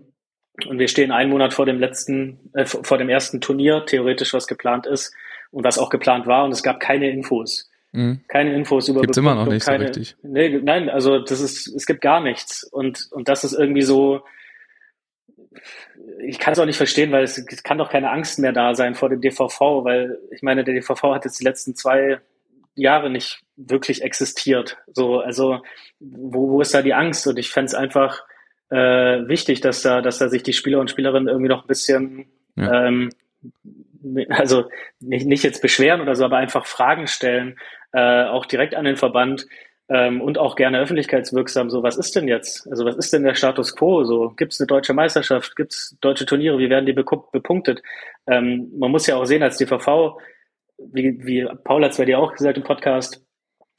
Und wir stehen einen Monat vor dem letzten, äh, vor dem ersten Turnier, theoretisch was geplant ist und was auch geplant war und es gab keine Infos. Mhm. Keine Infos über Gibt's immer noch nicht keine, so richtig. Nee, nein, also das ist, es gibt gar nichts. Und, und das ist irgendwie so, ich kann es auch nicht verstehen, weil es, es kann doch keine Angst mehr da sein vor dem DVV, weil ich meine, der DVV hat jetzt die letzten zwei Jahre nicht wirklich existiert. So, also wo, wo ist da die Angst? Und ich fände es einfach äh, wichtig, dass da, dass da sich die Spieler und Spielerinnen irgendwie noch ein bisschen ja. ähm, also nicht, nicht jetzt beschweren oder so, aber einfach Fragen stellen, äh, auch direkt an den Verband ähm, und auch gerne öffentlichkeitswirksam. So, was ist denn jetzt? Also was ist denn der Status quo? So, gibt es eine deutsche Meisterschaft? Gibt es deutsche Turniere? Wie werden die bepunktet? Ähm, man muss ja auch sehen als DVV, wie, wie Paul hat es bei dir auch gesagt im Podcast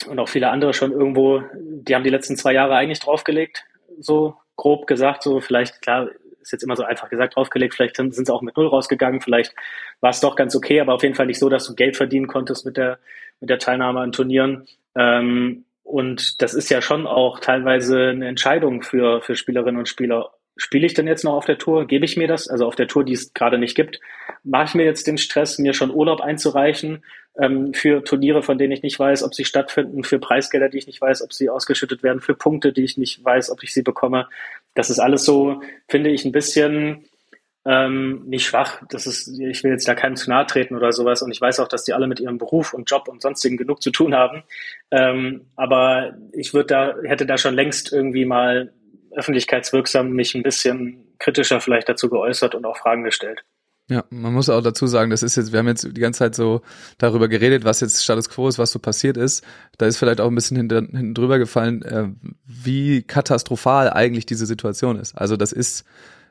und auch viele andere schon irgendwo, die haben die letzten zwei Jahre eigentlich draufgelegt, so grob gesagt, so vielleicht, klar, ist jetzt immer so einfach gesagt draufgelegt, vielleicht sind, sie auch mit Null rausgegangen, vielleicht war es doch ganz okay, aber auf jeden Fall nicht so, dass du Geld verdienen konntest mit der, mit der Teilnahme an Turnieren. Ähm, und das ist ja schon auch teilweise eine Entscheidung für, für Spielerinnen und Spieler. Spiele ich denn jetzt noch auf der Tour? Gebe ich mir das? Also auf der Tour, die es gerade nicht gibt, mache ich mir jetzt den Stress, mir schon Urlaub einzureichen ähm, für Turniere, von denen ich nicht weiß, ob sie stattfinden, für Preisgelder, die ich nicht weiß, ob sie ausgeschüttet werden, für Punkte, die ich nicht weiß, ob ich sie bekomme. Das ist alles so, finde ich, ein bisschen ähm, nicht schwach. Das ist, ich will jetzt da keinem zu nahe treten oder sowas. Und ich weiß auch, dass die alle mit ihrem Beruf und Job und sonstigen genug zu tun haben. Ähm, aber ich würde da, hätte da schon längst irgendwie mal öffentlichkeitswirksam mich ein bisschen kritischer vielleicht dazu geäußert und auch Fragen gestellt. Ja, man muss auch dazu sagen, das ist jetzt, wir haben jetzt die ganze Zeit so darüber geredet, was jetzt Status Quo ist, was so passiert ist. Da ist vielleicht auch ein bisschen hinter, hinten drüber gefallen, äh, wie katastrophal eigentlich diese Situation ist. Also das ist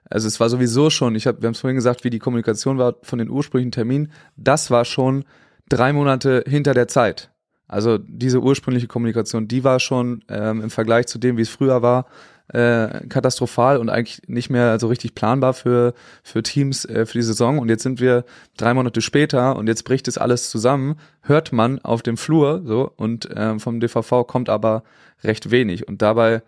also es war sowieso schon, ich hab, wir haben es vorhin gesagt, wie die Kommunikation war von den ursprünglichen Terminen, das war schon drei Monate hinter der Zeit. Also diese ursprüngliche Kommunikation, die war schon ähm, im Vergleich zu dem, wie es früher war, äh, katastrophal und eigentlich nicht mehr so richtig planbar für, für Teams äh, für die Saison. Und jetzt sind wir drei Monate später und jetzt bricht es alles zusammen, hört man auf dem Flur so und ähm, vom DVV kommt aber recht wenig. Und dabei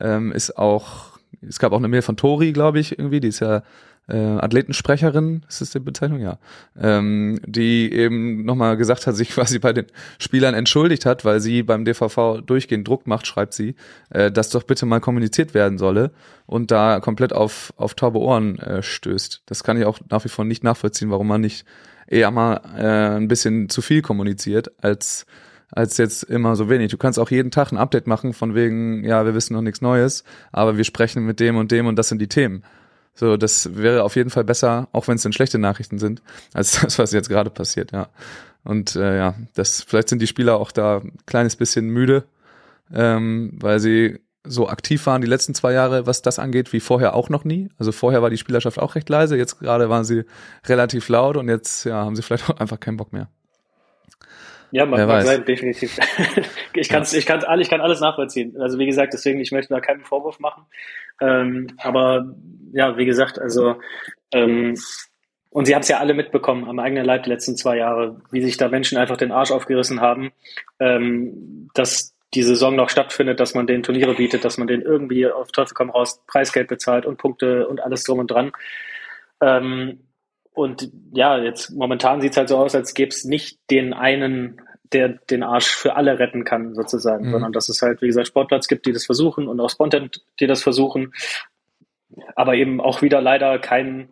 ähm, ist auch es gab auch eine Mail von Tori, glaube ich, irgendwie, die ist ja äh, Athletensprecherin, ist das die Bezeichnung? Ja. Ähm, die eben nochmal gesagt hat, sich quasi bei den Spielern entschuldigt hat, weil sie beim DVV durchgehend Druck macht, schreibt sie, äh, dass doch bitte mal kommuniziert werden solle und da komplett auf, auf taube Ohren äh, stößt. Das kann ich auch nach wie vor nicht nachvollziehen, warum man nicht eher mal äh, ein bisschen zu viel kommuniziert, als als jetzt immer so wenig. Du kannst auch jeden Tag ein Update machen von wegen, ja, wir wissen noch nichts Neues, aber wir sprechen mit dem und dem und das sind die Themen. So, das wäre auf jeden Fall besser, auch wenn es denn schlechte Nachrichten sind, als das, was jetzt gerade passiert, ja. Und äh, ja, das vielleicht sind die Spieler auch da ein kleines bisschen müde, ähm, weil sie so aktiv waren die letzten zwei Jahre, was das angeht, wie vorher auch noch nie. Also vorher war die Spielerschaft auch recht leise, jetzt gerade waren sie relativ laut und jetzt ja, haben sie vielleicht auch einfach keinen Bock mehr. Ja, mag, mag sein, definitiv. ich, kann's, ich, kann's, ich kann alles nachvollziehen. Also wie gesagt, deswegen, ich möchte da keinen Vorwurf machen. Ähm, aber ja, wie gesagt, also ähm, und sie haben es ja alle mitbekommen am eigenen Leib die letzten zwei Jahre, wie sich da Menschen einfach den Arsch aufgerissen haben, ähm, dass die Saison noch stattfindet, dass man den Turniere bietet, dass man den irgendwie auf Teufel komm raus Preisgeld bezahlt und Punkte und alles drum und dran. Ähm, und ja, jetzt momentan sieht es halt so aus, als gäbe es nicht den einen, der den Arsch für alle retten kann, sozusagen, mhm. sondern dass es halt, wie gesagt, Sportplatz gibt, die das versuchen und auch Spontent, die das versuchen, aber eben auch wieder leider kein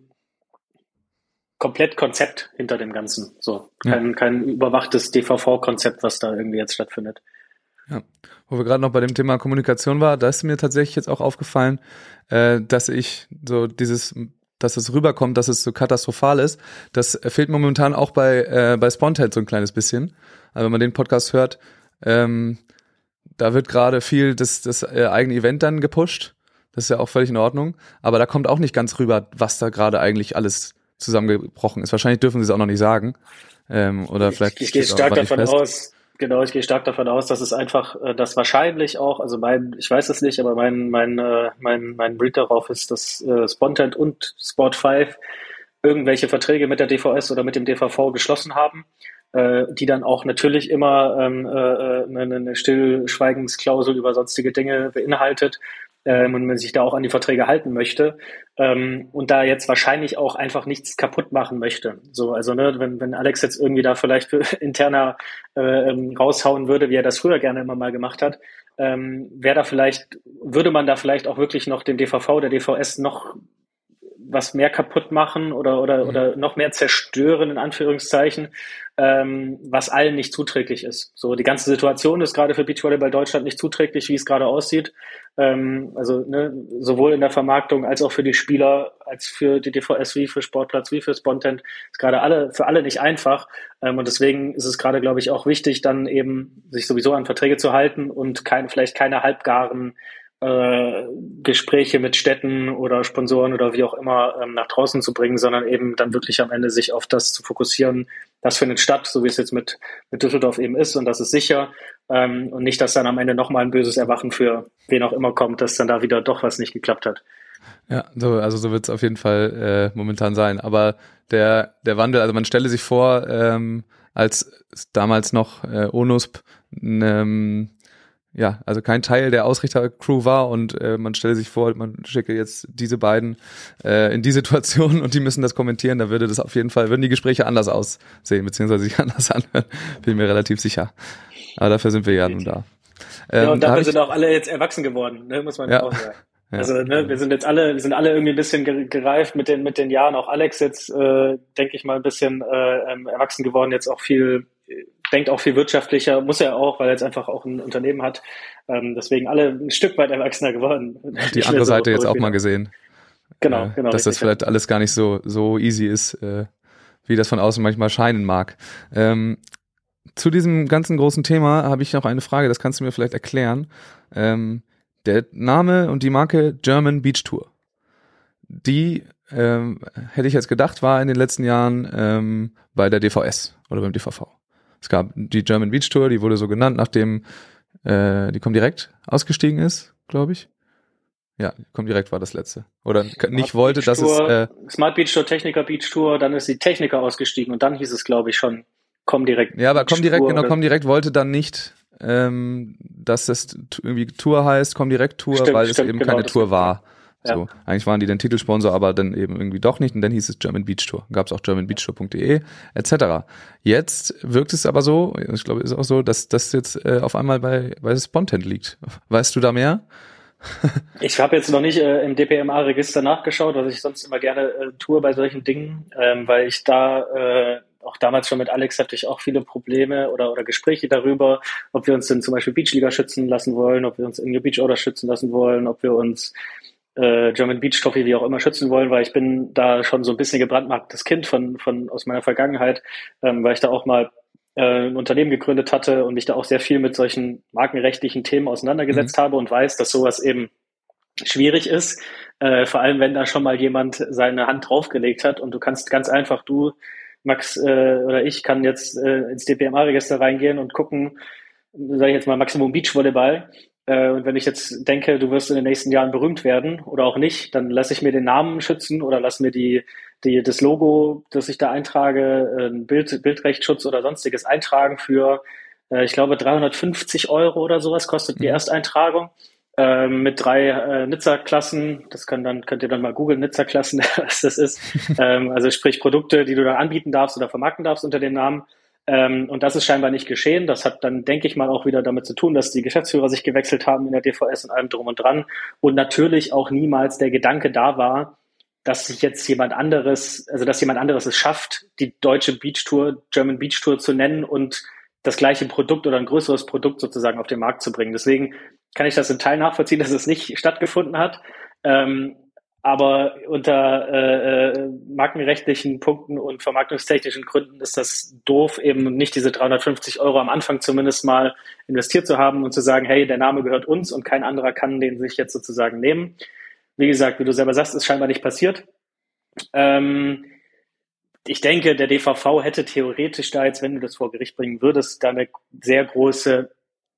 komplett Konzept hinter dem Ganzen. So, kein, ja. kein überwachtes DVV-Konzept, was da irgendwie jetzt stattfindet. Ja, wo wir gerade noch bei dem Thema Kommunikation war, da ist mir tatsächlich jetzt auch aufgefallen, äh, dass ich so dieses dass es rüberkommt, dass es so katastrophal ist. Das fehlt momentan auch bei, äh, bei Spontaid so ein kleines bisschen. Also wenn man den Podcast hört, ähm, da wird gerade viel das, das äh, eigene Event dann gepusht. Das ist ja auch völlig in Ordnung. Aber da kommt auch nicht ganz rüber, was da gerade eigentlich alles zusammengebrochen ist. Wahrscheinlich dürfen sie es auch noch nicht sagen. Ähm, oder vielleicht. Ich, ich gehe stark davon fest. aus, Genau, ich gehe stark davon aus, dass es einfach, äh, dass wahrscheinlich auch, also mein, ich weiß es nicht, aber mein, mein, äh, mein, mein Read darauf ist, dass äh, Spontent und Sport 5 irgendwelche Verträge mit der DVS oder mit dem DVV geschlossen haben, die dann auch natürlich immer ähm, äh, äh eine Stillschweigensklausel über sonstige Dinge beinhaltet, ähm, und man sich da auch an die Verträge halten möchte ähm, und da jetzt wahrscheinlich auch einfach nichts kaputt machen möchte. So, also ne, wenn, wenn Alex jetzt irgendwie da vielleicht interner äh, ähm, raushauen würde, wie er das früher gerne immer mal gemacht hat, ähm, wäre da vielleicht, würde man da vielleicht auch wirklich noch den DVV, der DVS noch was mehr kaputt machen oder, oder, mhm. oder noch mehr zerstören, in Anführungszeichen, ähm, was allen nicht zuträglich ist. So, die ganze Situation ist gerade für Beachvolleyball Deutschland nicht zuträglich, wie es gerade aussieht. Ähm, also ne, sowohl in der Vermarktung als auch für die Spieler, als für die DVS wie für Sportplatz wie für Spontent ist gerade alle für alle nicht einfach. Ähm, und deswegen ist es gerade, glaube ich, auch wichtig, dann eben sich sowieso an Verträge zu halten und kein, vielleicht keine halbgaren äh, Gespräche mit Städten oder Sponsoren oder wie auch immer ähm, nach draußen zu bringen, sondern eben dann wirklich am Ende sich auf das zu fokussieren, das findet statt, so wie es jetzt mit, mit Düsseldorf eben ist und das ist sicher ähm, und nicht, dass dann am Ende nochmal ein böses Erwachen für wen auch immer kommt, dass dann da wieder doch was nicht geklappt hat. Ja, so, also so wird es auf jeden Fall äh, momentan sein. Aber der, der Wandel, also man stelle sich vor, ähm, als damals noch äh, ONUSP ähm, ja, also kein Teil der Ausrichtercrew war und äh, man stelle sich vor, man schicke jetzt diese beiden äh, in die Situation und die müssen das kommentieren, da würde das auf jeden Fall, würden die Gespräche anders aussehen, beziehungsweise sich anders anhören, bin mir relativ sicher. Aber dafür sind wir ja nun da. Ähm, ja, und dafür da sind auch alle jetzt erwachsen geworden, ne, muss man ja auch sagen. Ja. Also ne, wir sind jetzt alle, wir sind alle irgendwie ein bisschen gereift mit den mit den Jahren. Auch Alex jetzt, äh, denke ich mal, ein bisschen äh, ähm, erwachsen geworden, jetzt auch viel denkt auch viel wirtschaftlicher, muss er auch, weil er jetzt einfach auch ein Unternehmen hat. Ähm, deswegen alle ein Stück weit erwachsener geworden. Die andere so Seite jetzt auch mal gesehen. Genau, äh, genau. Dass das vielleicht alles gar nicht so, so easy ist, äh, wie das von außen manchmal scheinen mag. Ähm, zu diesem ganzen großen Thema habe ich noch eine Frage, das kannst du mir vielleicht erklären. Ähm, der Name und die Marke German Beach Tour, die ähm, hätte ich jetzt gedacht, war in den letzten Jahren ähm, bei der DVS oder beim DVV. Es gab die German Beach Tour, die wurde so genannt, nachdem äh, die direkt ausgestiegen ist, glaube ich. Ja, direkt war das letzte. Oder Smart nicht wollte, dass es. Äh, Smart Beach Tour, Techniker Beach Tour, dann ist die Techniker ausgestiegen und dann hieß es, glaube ich, schon direkt. Ja, aber direkt, genau, direkt wollte dann nicht, ähm, dass das irgendwie Tour heißt, direkt Tour, stimmt, weil stimmt, es eben genau, keine Tour war. Ja. So, eigentlich waren die dann Titelsponsor, aber dann eben irgendwie doch nicht und dann hieß es German Beach Tour. Gab es auch germanbeachtour.de etc. Jetzt wirkt es aber so, ich glaube, ist auch so, dass das jetzt äh, auf einmal bei bei Spontent liegt. Weißt du da mehr? ich habe jetzt noch nicht äh, im DPMA-Register nachgeschaut, was ich sonst immer gerne äh, tue bei solchen Dingen, ähm, weil ich da äh, auch damals schon mit Alex hatte ich auch viele Probleme oder, oder Gespräche darüber, ob wir uns denn zum Beispiel Beachliga schützen lassen wollen, ob wir uns in Beach Order schützen lassen wollen, ob wir uns äh, German Beach Coffee wie auch immer schützen wollen, weil ich bin da schon so ein bisschen gebrandmarktes Kind von, von aus meiner Vergangenheit, ähm, weil ich da auch mal äh, ein Unternehmen gegründet hatte und mich da auch sehr viel mit solchen markenrechtlichen Themen auseinandergesetzt mhm. habe und weiß, dass sowas eben schwierig ist, äh, vor allem wenn da schon mal jemand seine Hand draufgelegt hat und du kannst ganz einfach, du, Max äh, oder ich, kann jetzt äh, ins DPMA-Register reingehen und gucken, sage ich jetzt mal Maximum Beach Volleyball und wenn ich jetzt denke, du wirst in den nächsten Jahren berühmt werden oder auch nicht, dann lasse ich mir den Namen schützen oder lass mir die, die, das Logo, das ich da eintrage, ein Bild, Bildrechtsschutz oder sonstiges eintragen für, äh, ich glaube, 350 Euro oder sowas kostet die mhm. Ersteintragung. Ähm, mit drei äh, Nizza-Klassen, das kann dann, könnt ihr dann mal googeln, Nizza-Klassen, was das ist. ähm, also sprich Produkte, die du dann anbieten darfst oder vermarkten darfst unter dem Namen. Ähm, und das ist scheinbar nicht geschehen. Das hat dann, denke ich mal, auch wieder damit zu tun, dass die Geschäftsführer sich gewechselt haben in der DVS und allem drum und dran. Und natürlich auch niemals der Gedanke da war, dass sich jetzt jemand anderes, also dass jemand anderes es schafft, die deutsche Beach Tour, German Beach Tour zu nennen und das gleiche Produkt oder ein größeres Produkt sozusagen auf den Markt zu bringen. Deswegen kann ich das in Teil nachvollziehen, dass es nicht stattgefunden hat. Ähm, aber unter äh, äh, markenrechtlichen Punkten und vermarktungstechnischen Gründen ist das doof, eben nicht diese 350 Euro am Anfang zumindest mal investiert zu haben und zu sagen, hey, der Name gehört uns und kein anderer kann den sich jetzt sozusagen nehmen. Wie gesagt, wie du selber sagst, ist scheinbar nicht passiert. Ähm, ich denke, der DVV hätte theoretisch da jetzt, wenn du das vor Gericht bringen würdest, da eine sehr große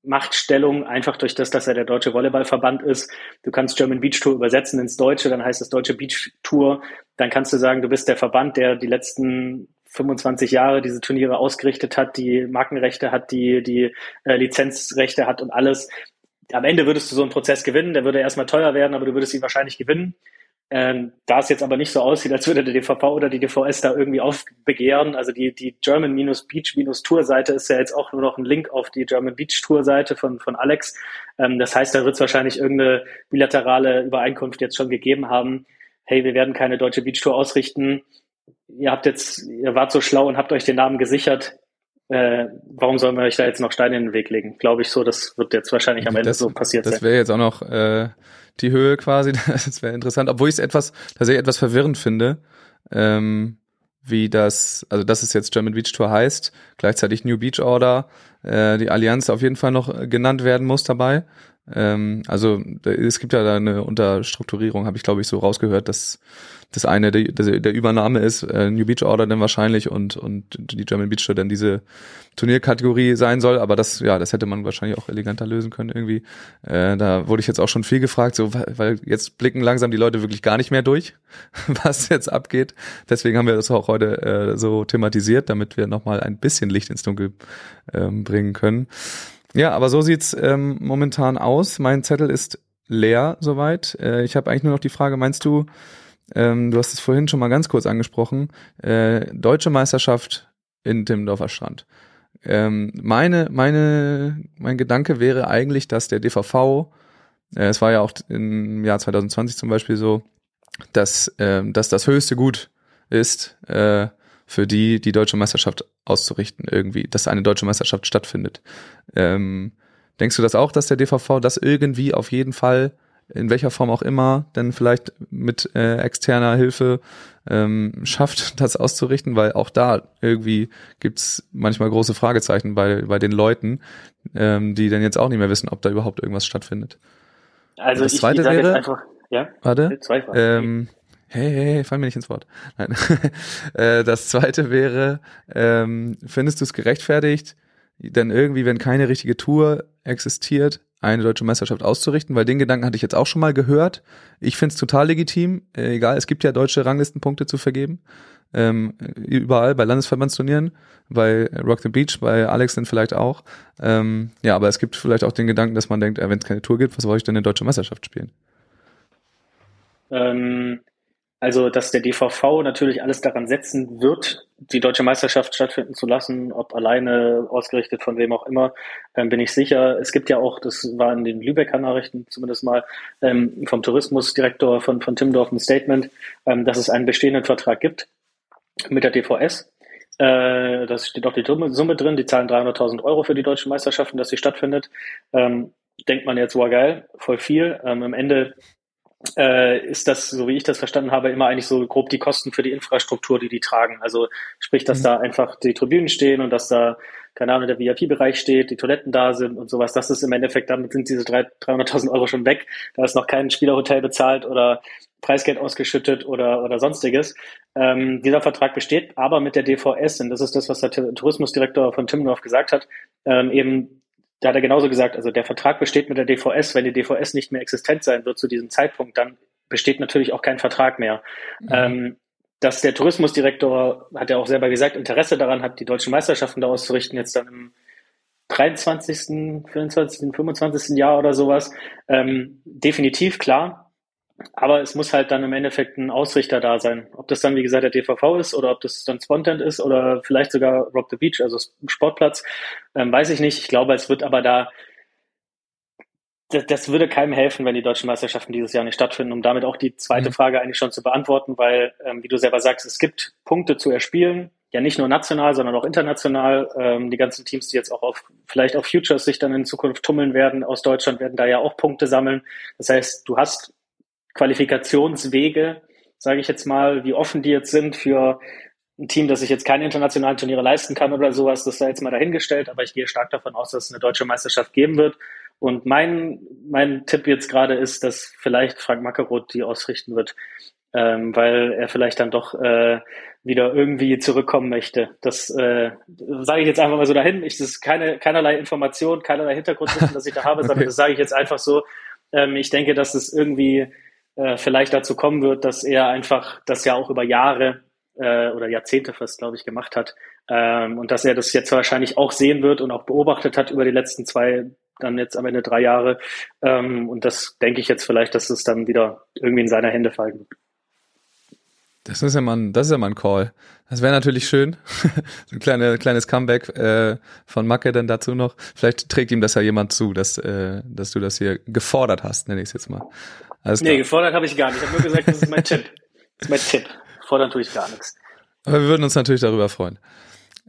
Machtstellung, einfach durch das, dass er der deutsche Volleyballverband ist. Du kannst German Beach Tour übersetzen ins Deutsche, dann heißt es Deutsche Beach Tour. Dann kannst du sagen, du bist der Verband, der die letzten 25 Jahre diese Turniere ausgerichtet hat, die Markenrechte hat, die, die äh, Lizenzrechte hat und alles. Am Ende würdest du so einen Prozess gewinnen, der würde erstmal teuer werden, aber du würdest ihn wahrscheinlich gewinnen. Ähm, da es jetzt aber nicht so aussieht, als würde der DVV oder die DVS da irgendwie aufbegehren, also die, die German-Beach-Tour-Seite ist ja jetzt auch nur noch ein Link auf die German Beach Tour-Seite von, von Alex. Ähm, das heißt, da wird es wahrscheinlich irgendeine bilaterale Übereinkunft jetzt schon gegeben haben. Hey, wir werden keine deutsche Beach Tour ausrichten. Ihr habt jetzt, ihr wart so schlau und habt euch den Namen gesichert. Äh, warum sollen wir euch da jetzt noch Steine in den Weg legen? Glaube ich so, das wird jetzt wahrscheinlich am Ende das, so passiert das sein. Das wäre jetzt auch noch äh, die Höhe quasi. Das wäre interessant, obwohl ich es etwas, tatsächlich etwas verwirrend finde, ähm, wie das, also dass es jetzt German Beach Tour heißt, gleichzeitig New Beach Order, äh, die Allianz auf jeden Fall noch genannt werden muss dabei. Ähm, also es gibt ja da eine Unterstrukturierung, habe ich glaube ich so rausgehört, dass das eine der, der Übernahme ist, äh, New Beach Order dann wahrscheinlich und, und die German Beach Tour dann diese Turnierkategorie sein soll, aber das, ja, das hätte man wahrscheinlich auch eleganter lösen können irgendwie. Äh, da wurde ich jetzt auch schon viel gefragt, so, weil jetzt blicken langsam die Leute wirklich gar nicht mehr durch, was jetzt abgeht. Deswegen haben wir das auch heute äh, so thematisiert, damit wir nochmal ein bisschen Licht ins Dunkel ähm, bringen können. Ja, aber so sieht's ähm, momentan aus. Mein Zettel ist leer soweit. Äh, ich habe eigentlich nur noch die Frage, meinst du, ähm, du hast es vorhin schon mal ganz kurz angesprochen, äh, deutsche Meisterschaft in Timmendorfer Strand. Ähm, meine, meine, mein Gedanke wäre eigentlich, dass der DVV, äh, es war ja auch im Jahr 2020 zum Beispiel so, dass, äh, dass das höchste Gut ist, äh, für die die deutsche Meisterschaft auszurichten irgendwie, dass eine deutsche Meisterschaft stattfindet. Ähm, denkst du das auch, dass der DVV das irgendwie auf jeden Fall in welcher Form auch immer, denn vielleicht mit äh, externer Hilfe ähm, schafft, das auszurichten, weil auch da irgendwie gibt's manchmal große Fragezeichen bei, bei den Leuten, ähm, die dann jetzt auch nicht mehr wissen, ob da überhaupt irgendwas stattfindet. Also das ich, zweite ich wäre, jetzt einfach, ja? Warte. Zwei Fragen. Ähm, hey, hey, hey, fall mir nicht ins Wort. Nein. äh, das zweite wäre, ähm, findest du es gerechtfertigt, denn irgendwie, wenn keine richtige Tour existiert, eine deutsche Meisterschaft auszurichten, weil den Gedanken hatte ich jetzt auch schon mal gehört. Ich finde es total legitim, äh, egal, es gibt ja deutsche Ranglistenpunkte zu vergeben. Ähm, überall bei Landesverbandsturnieren, bei Rock the Beach, bei Alex dann vielleicht auch. Ähm, ja, aber es gibt vielleicht auch den Gedanken, dass man denkt, äh, wenn es keine Tour gibt, was soll ich denn eine deutsche Meisterschaft spielen? Ähm, also, dass der DVV natürlich alles daran setzen wird, die deutsche Meisterschaft stattfinden zu lassen, ob alleine ausgerichtet von wem auch immer, ähm, bin ich sicher. Es gibt ja auch, das war in den Lübecker Nachrichten zumindest mal, ähm, vom Tourismusdirektor von, von Timmendorf ein Statement, ähm, dass es einen bestehenden Vertrag gibt mit der DVS. Äh, da steht auch die Summe drin, die zahlen 300.000 Euro für die deutschen Meisterschaften, dass sie stattfindet. Ähm, denkt man jetzt, war geil, voll viel. Ähm, am Ende äh, ist das, so wie ich das verstanden habe, immer eigentlich so grob die Kosten für die Infrastruktur, die die tragen. Also sprich, dass mhm. da einfach die Tribünen stehen und dass da, keine Ahnung, der VIP-Bereich steht, die Toiletten da sind und sowas. Das ist im Endeffekt, damit sind diese 300.000 Euro schon weg. Da ist noch kein Spielerhotel bezahlt oder Preisgeld ausgeschüttet oder, oder sonstiges. Ähm, dieser Vertrag besteht aber mit der DVS, und das ist das, was der Tourismusdirektor von Timmendorf gesagt hat, ähm, eben da hat er genauso gesagt, also der Vertrag besteht mit der DVS, wenn die DVS nicht mehr existent sein wird zu diesem Zeitpunkt, dann besteht natürlich auch kein Vertrag mehr. Mhm. Ähm, dass der Tourismusdirektor, hat er auch selber gesagt, Interesse daran hat, die deutschen Meisterschaften da auszurichten, jetzt dann im 23., 24., 25. Jahr oder sowas. Ähm, definitiv klar. Aber es muss halt dann im Endeffekt ein Ausrichter da sein. Ob das dann, wie gesagt, der DVV ist oder ob das dann Spontent ist oder vielleicht sogar Rock the Beach, also Sportplatz, ähm, weiß ich nicht. Ich glaube, es wird aber da, das, das, würde keinem helfen, wenn die deutschen Meisterschaften dieses Jahr nicht stattfinden, um damit auch die zweite mhm. Frage eigentlich schon zu beantworten, weil, ähm, wie du selber sagst, es gibt Punkte zu erspielen, ja nicht nur national, sondern auch international. Ähm, die ganzen Teams, die jetzt auch auf vielleicht auf Futures sich dann in Zukunft tummeln werden aus Deutschland, werden da ja auch Punkte sammeln. Das heißt, du hast Qualifikationswege, sage ich jetzt mal, wie offen die jetzt sind für ein Team, das sich jetzt keine internationalen Turniere leisten kann oder sowas, das sei jetzt mal dahingestellt, aber ich gehe stark davon aus, dass es eine deutsche Meisterschaft geben wird. Und mein, mein Tipp jetzt gerade ist, dass vielleicht Frank Mackeroth die ausrichten wird, ähm, weil er vielleicht dann doch äh, wieder irgendwie zurückkommen möchte. Das äh, sage ich jetzt einfach mal so dahin. Ich, das ist keine, keinerlei Information, keinerlei Hintergrundwissen, das ich da habe, okay. sondern das sage ich jetzt einfach so. Ähm, ich denke, dass es irgendwie äh, vielleicht dazu kommen wird, dass er einfach das ja auch über Jahre äh, oder Jahrzehnte fast, glaube ich, gemacht hat. Ähm, und dass er das jetzt wahrscheinlich auch sehen wird und auch beobachtet hat über die letzten zwei, dann jetzt am Ende drei Jahre. Ähm, und das denke ich jetzt vielleicht, dass es dann wieder irgendwie in seine Hände fallen wird. Das ist ja mal ein, das ist ja mal ein Call. Das wäre natürlich schön. so ein kleine, kleines Comeback äh, von Macke dann dazu noch. Vielleicht trägt ihm das ja jemand zu, dass, äh, dass du das hier gefordert hast, nenne ich es jetzt mal. Alles klar. Nee, gefordert habe ich gar nicht. Ich habe nur gesagt, das ist mein Tipp. Das ist mein Tipp. Fordern tue ich gar nichts. Aber wir würden uns natürlich darüber freuen.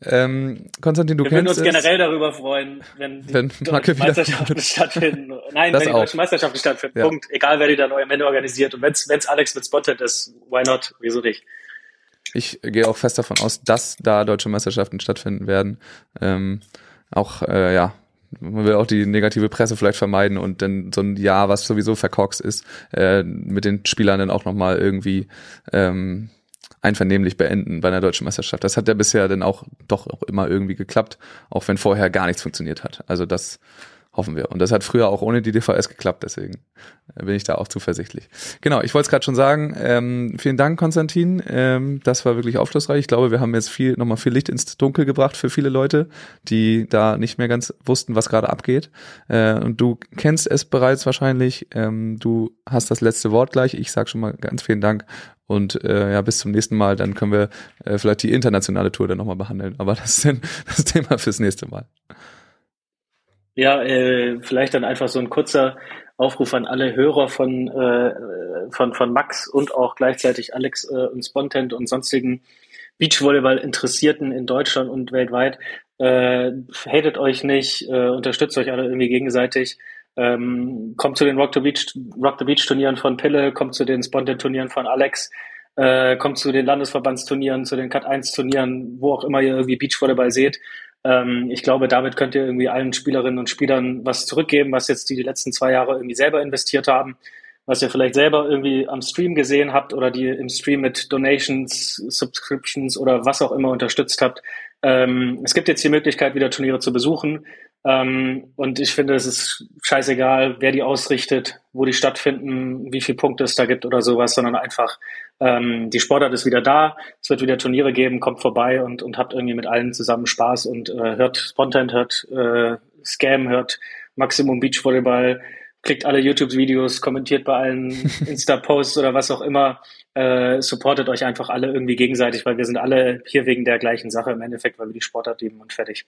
Ähm, Konstantin, du wir kennst Wir würden uns generell darüber freuen, wenn die wenn deutschen Meisterschaften stattfinden. Nein, das wenn die auch. deutschen Meisterschaften stattfinden. Ja. Punkt. Egal, wer die dann am Ende organisiert. Und wenn es Alex mit Spotted ist, why not? Wieso nicht? Ich gehe auch fest davon aus, dass da deutsche Meisterschaften stattfinden werden. Ähm, auch, äh, ja, man will auch die negative Presse vielleicht vermeiden und dann so ein Jahr, was sowieso verkorkst ist, äh, mit den Spielern dann auch nochmal irgendwie ähm, einvernehmlich beenden bei einer deutschen Meisterschaft. Das hat ja bisher dann auch doch auch immer irgendwie geklappt, auch wenn vorher gar nichts funktioniert hat. Also das hoffen wir. Und das hat früher auch ohne die DVS geklappt, deswegen äh, bin ich da auch zuversichtlich. Genau, ich wollte es gerade schon sagen. Ähm, vielen Dank, Konstantin. Ähm, das war wirklich aufschlussreich. Ich glaube, wir haben jetzt viel, nochmal viel Licht ins Dunkel gebracht für viele Leute, die da nicht mehr ganz wussten, was gerade abgeht. Äh, und du kennst es bereits wahrscheinlich. Ähm, du hast das letzte Wort gleich. Ich sage schon mal ganz vielen Dank und äh, ja, bis zum nächsten Mal, dann können wir äh, vielleicht die internationale Tour dann nochmal behandeln. Aber das ist dann das Thema fürs nächste Mal. Ja, äh, vielleicht dann einfach so ein kurzer Aufruf an alle Hörer von, äh, von, von Max und auch gleichzeitig Alex äh, und Spontent und sonstigen Beachvolleyball-Interessierten in Deutschland und weltweit. Äh, hatet euch nicht, äh, unterstützt euch alle irgendwie gegenseitig. Ähm, kommt zu den Rock the Beach, Rock the Beach Turnieren von Pille, kommt zu den Spontent Turnieren von Alex, äh, kommt zu den Landesverbandsturnieren, zu den Cut 1 Turnieren, wo auch immer ihr irgendwie Beachvolleyball seht. Ähm, ich glaube, damit könnt ihr irgendwie allen Spielerinnen und Spielern was zurückgeben, was jetzt die, die letzten zwei Jahre irgendwie selber investiert haben, was ihr vielleicht selber irgendwie am Stream gesehen habt oder die im Stream mit Donations, Subscriptions oder was auch immer unterstützt habt. Ähm, es gibt jetzt die Möglichkeit, wieder Turniere zu besuchen. Ähm, und ich finde, es ist scheißegal, wer die ausrichtet, wo die stattfinden, wie viele Punkte es da gibt oder sowas, sondern einfach, ähm, die Sportart ist wieder da, es wird wieder Turniere geben, kommt vorbei und, und habt irgendwie mit allen zusammen Spaß und äh, hört Spontan, hört äh, Scam, hört Maximum Beach Volleyball, klickt alle YouTube-Videos, kommentiert bei allen Insta-Posts oder was auch immer, äh, supportet euch einfach alle irgendwie gegenseitig, weil wir sind alle hier wegen der gleichen Sache im Endeffekt, weil wir die Sportart lieben und fertig.